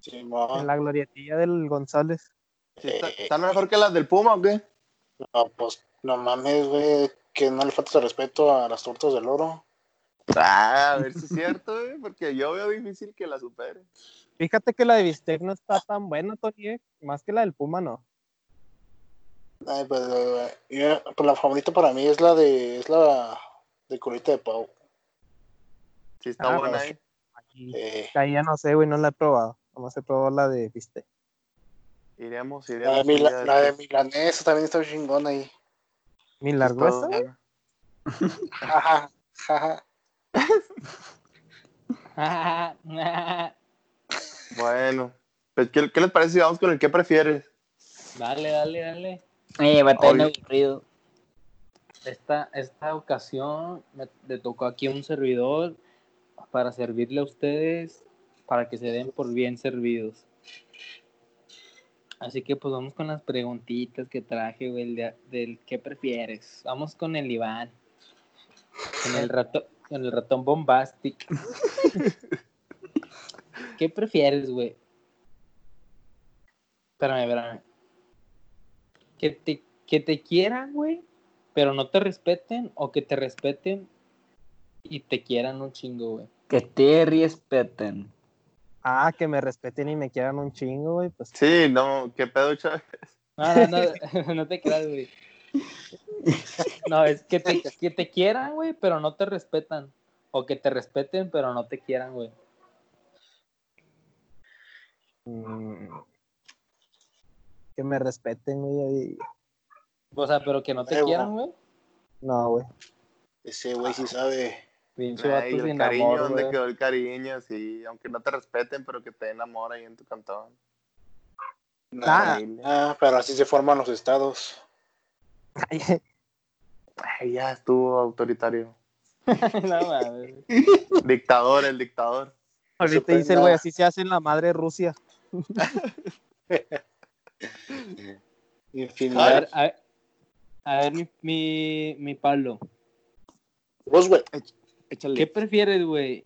Simón. En la glorietilla del González. Sí, está- ¿Están mejor que las del Puma o qué? No, pues no mames, güey, que no le falta el respeto a las tortas del oro. Ah, a ver si es cierto, güey, porque yo veo difícil que la supere. Fíjate que la de bistec no está tan buena, Tony, eh, más que la del Puma, no. Ay, pues, eh, yo- pues, la favorita para mí es la de es la de colita de pavo. Sí, está Ah, buena pues, ahí. Ahí, Eh, ahí ya no sé, güey, no la he probado. Nomás he probado la de bistec. Iremos, la, iremos. de Mila- la de estos. milanesa también está chingona ahí. ¿Mi Está larguesa? güey? buena. Jaja, jaja. Bueno, pues, ¿qué, qué les parece si vamos con el que prefieres? dale, dale, dale. Eh, va a tener aburrido. Esta, esta ocasión me, le tocó aquí un servidor para servirle a ustedes, para que se den por bien servidos. Así que pues vamos con las preguntitas que traje, güey, el de- del ¿qué prefieres? Vamos con el Iván. Con el ratón, con el ratón bombastic. ¿Qué prefieres, güey? Espérame, espérame. Que te, que te quieran, güey, pero no te respeten, o que te respeten y te quieran un chingo, güey. Que te respeten. Ah, que me respeten y me quieran un chingo, güey. Pues Sí, no, qué pedo, Chávez. No, no, no, no te creas, güey. No, es que te, que te quieran, güey, pero no te respetan. O que te respeten, pero no te quieran, güey. mm, que me respeten, güey. O sea, pero que no te quieran, güey. No, güey. Ese güey sí sabe. Pinche Ay, vato el sin cariño, amor, ¿dónde quedó el cariño? Sí, aunque no te respeten, pero que te den amor ahí en tu cantón. Ah, ah, pero así se forman los estados. Ay, ya estuvo autoritario. No mames. Dictador, el dictador. Ahorita dice el güey, así se hace en la madre Rusia. A ver, a ver, a ver mi, mi, mi Pablo. Roswell. Échale. ¿Qué prefieres, güey?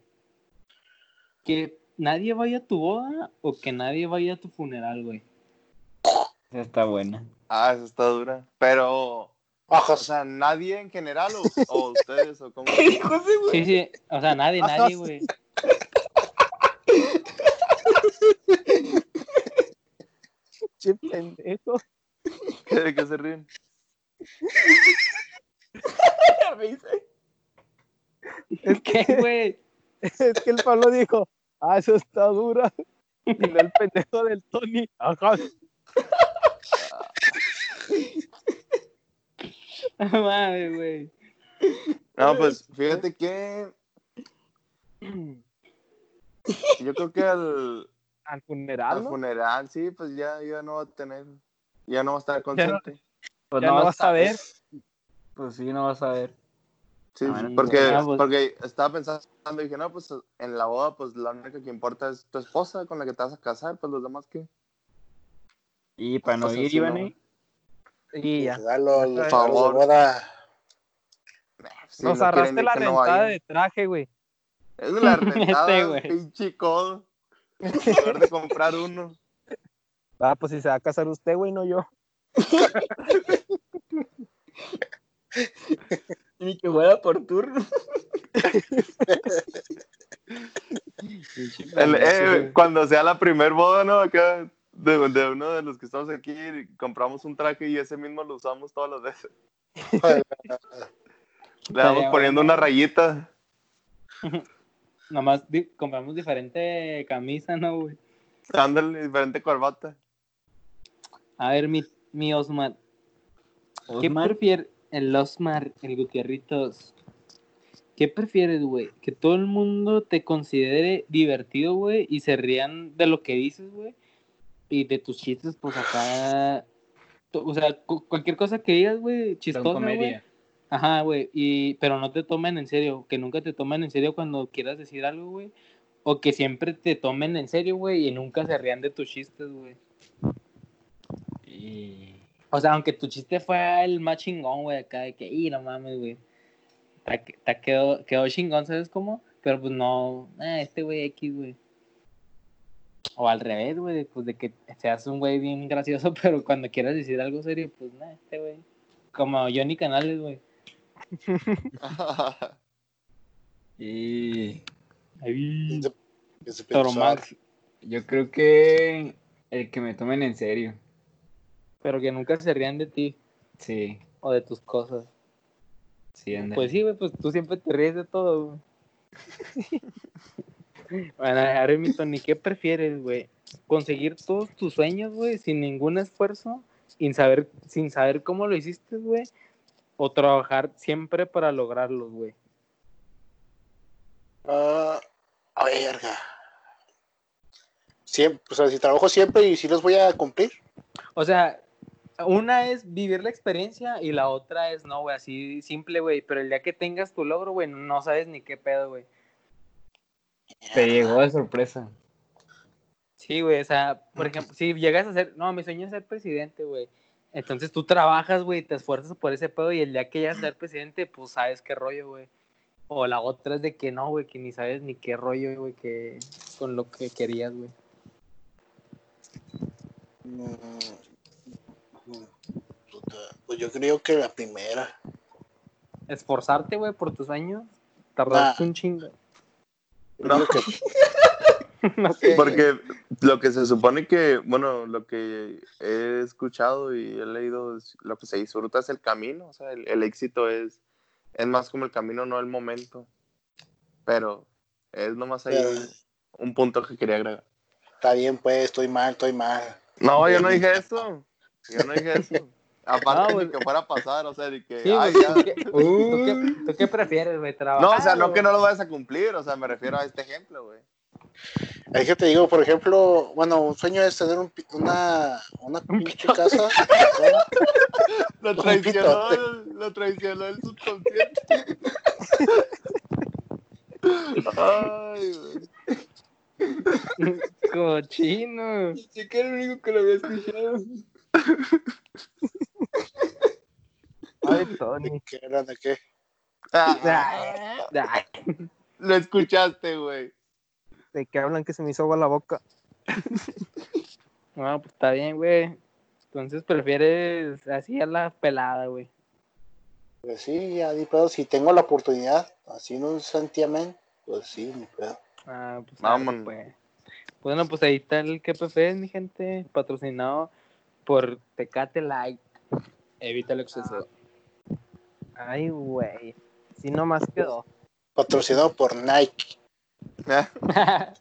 ¿Que nadie vaya a tu boda o que nadie vaya a tu funeral, güey? Esa está buena. Ah, esa está dura. Pero, o sea, ¿nadie en general o, o ustedes o cómo? Sí, sí, o sea, nadie, nadie, güey. Che pendejo. ¿Qué, ¿De qué se ríen? Es que, ¿Qué, güey? es que el Pablo dijo, ah, eso está dura. Y no el pendejo del Tony. Ajá. No mames, güey. No, pues fíjate que yo creo que al, Al funeral, al ¿no? funeral, sí, pues ya, ya no va a tener, ya no va a estar Ya no- consciente. Pues Ya no vas a ver. Pues sí, no vas a ver. Sí, Ah, sí, porque, pues- porque estaba pensando y dije, no, pues en la boda, pues la única que importa es tu esposa con la que te vas a casar, pues los demás que. Y para no Pues ir, Iván, no. ¿eh? Y ya. Por favor. boda. Si Nos no arraste la no rentada de traje, güey. Es la rentada, Este, güey. pinche codo. De comprar uno. Ah, pues si se va a casar usted, güey, no yo. Ni que fuera por turno. El- eh, cuando sea la primer boda, ¿no? Acá, de, de uno de los que estamos aquí, compramos un traje y ese mismo lo usamos todas las veces. Le vamos poniendo una rayita. Nomás di- compramos diferente camisa, ¿no, güey? Dándole diferente corbata. A ver, mi, mi Osmar. ¿Qué Osmar. El Osmar, el Gutierritos. ¿Qué prefieres, güey? ¿Que todo el mundo te considere divertido, güey? Y se rían de lo que dices, güey. Y de tus chistes, pues acá. O sea, cu- cualquier cosa que digas, güey, chistosa, güey. comedia. Ajá, güey. Y, pero no te tomen en serio. Que nunca te tomen en serio cuando quieras decir algo, güey. O que siempre te tomen en serio, güey. Y nunca se rían de tus chistes, güey. Y... O sea, aunque tu chiste fue el más chingón, güey, acá de que, y no mames, güey. ta- quedó, quedó chingón, ¿sabes cómo? Pero pues no, eh, este güey X, güey. O al revés, güey, pues de que seas un güey bien gracioso, pero cuando quieras decir algo serio, pues nada, este güey. Como Johnny Canales, güey. Y Ahí, Toro. Max, yo creo que el que me tomen en serio. Pero que nunca se rían de ti Sí, o de tus cosas. sí, ándale. Pues sí, güey, pues tú siempre te ríes de todo, güey. bueno, ¿ni qué prefieres, güey? ¿Conseguir todos tus sueños, güey, sin ningún esfuerzo, sin saber, sin saber cómo lo hiciste, güey? ¿O trabajar siempre para lograrlos, güey? Ah, a verga. Siempre, o sea, si trabajo siempre y si los voy a cumplir. O sea, una es vivir la experiencia y la otra es no, güey, así simple, güey. Pero el día que tengas tu logro, güey, no sabes ni qué pedo, güey. Te llegó de sorpresa. Sí, güey, o sea, por ejemplo, si llegas a ser, no, mi sueño es ser presidente, güey. Entonces tú trabajas, güey, te esfuerzas por ese pedo y el día que llegas a ser presidente, pues sabes qué rollo, güey. O la otra es de que no, güey, que ni sabes ni qué rollo, güey, que con lo que querías, güey. Pues yo creo que la primera. Esforzarte, güey, por tus sueños, tardaste un chingo. No, Creo que- no sé. porque lo que se supone que, bueno, lo que he escuchado y he leído, es lo que se disfruta es el camino, o sea, el, el éxito es, es más como el camino, no el momento. Pero es nomás ahí Pero- un punto que quería agregar. Está bien, pues, estoy mal, estoy mal. No, yo no dije eso. Yo no dije eso. Aparte No, ni güey. que fuera a pasar, o sea, de que, Sí, ay, ya. ¿tú, qué, tú qué- tú qué prefieres, güey? ¿Trabajar? No, o sea, no que no lo vayas a cumplir, o sea, me refiero a este ejemplo, güey. Es que te digo, por ejemplo, bueno, un sueño es tener un, una, una pinche casa. Lo traicionó, lo traicionó el subconsciente. Ay, güey. Cochino. Sí que era el único que lo había escuchado. Ay, Tony. ¿De qué era? ¿De qué? Ah, lo escuchaste, güey. ¿De qué hablan que se me hizo agua la boca? No, pues está bien, güey. Entonces prefieres así a la pelada, güey. Pues sí, ya ni pedo. Si tengo la oportunidad, así no un santiamén, pues sí, ni pedo. Ah, pues arre, pues. Bueno, pues ahí está el que prefieres, mi gente. Patrocinado por Tecate Light. Evita el exceso. Ay, güey. Sí, nomás quedó. Patrocinado por Nike.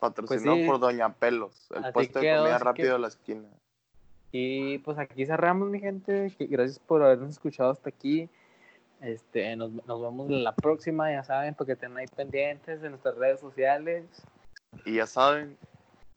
Patrocinado Pues sí. por Doña Pelos, el Así puesto de comida rápido que- de la esquina. y pues aquí cerramos, mi gente. Gracias por habernos escuchado hasta aquí. Este, nos, nos vemos en la próxima, ya saben, porque estén ahí pendientes de nuestras redes sociales. Y ya saben,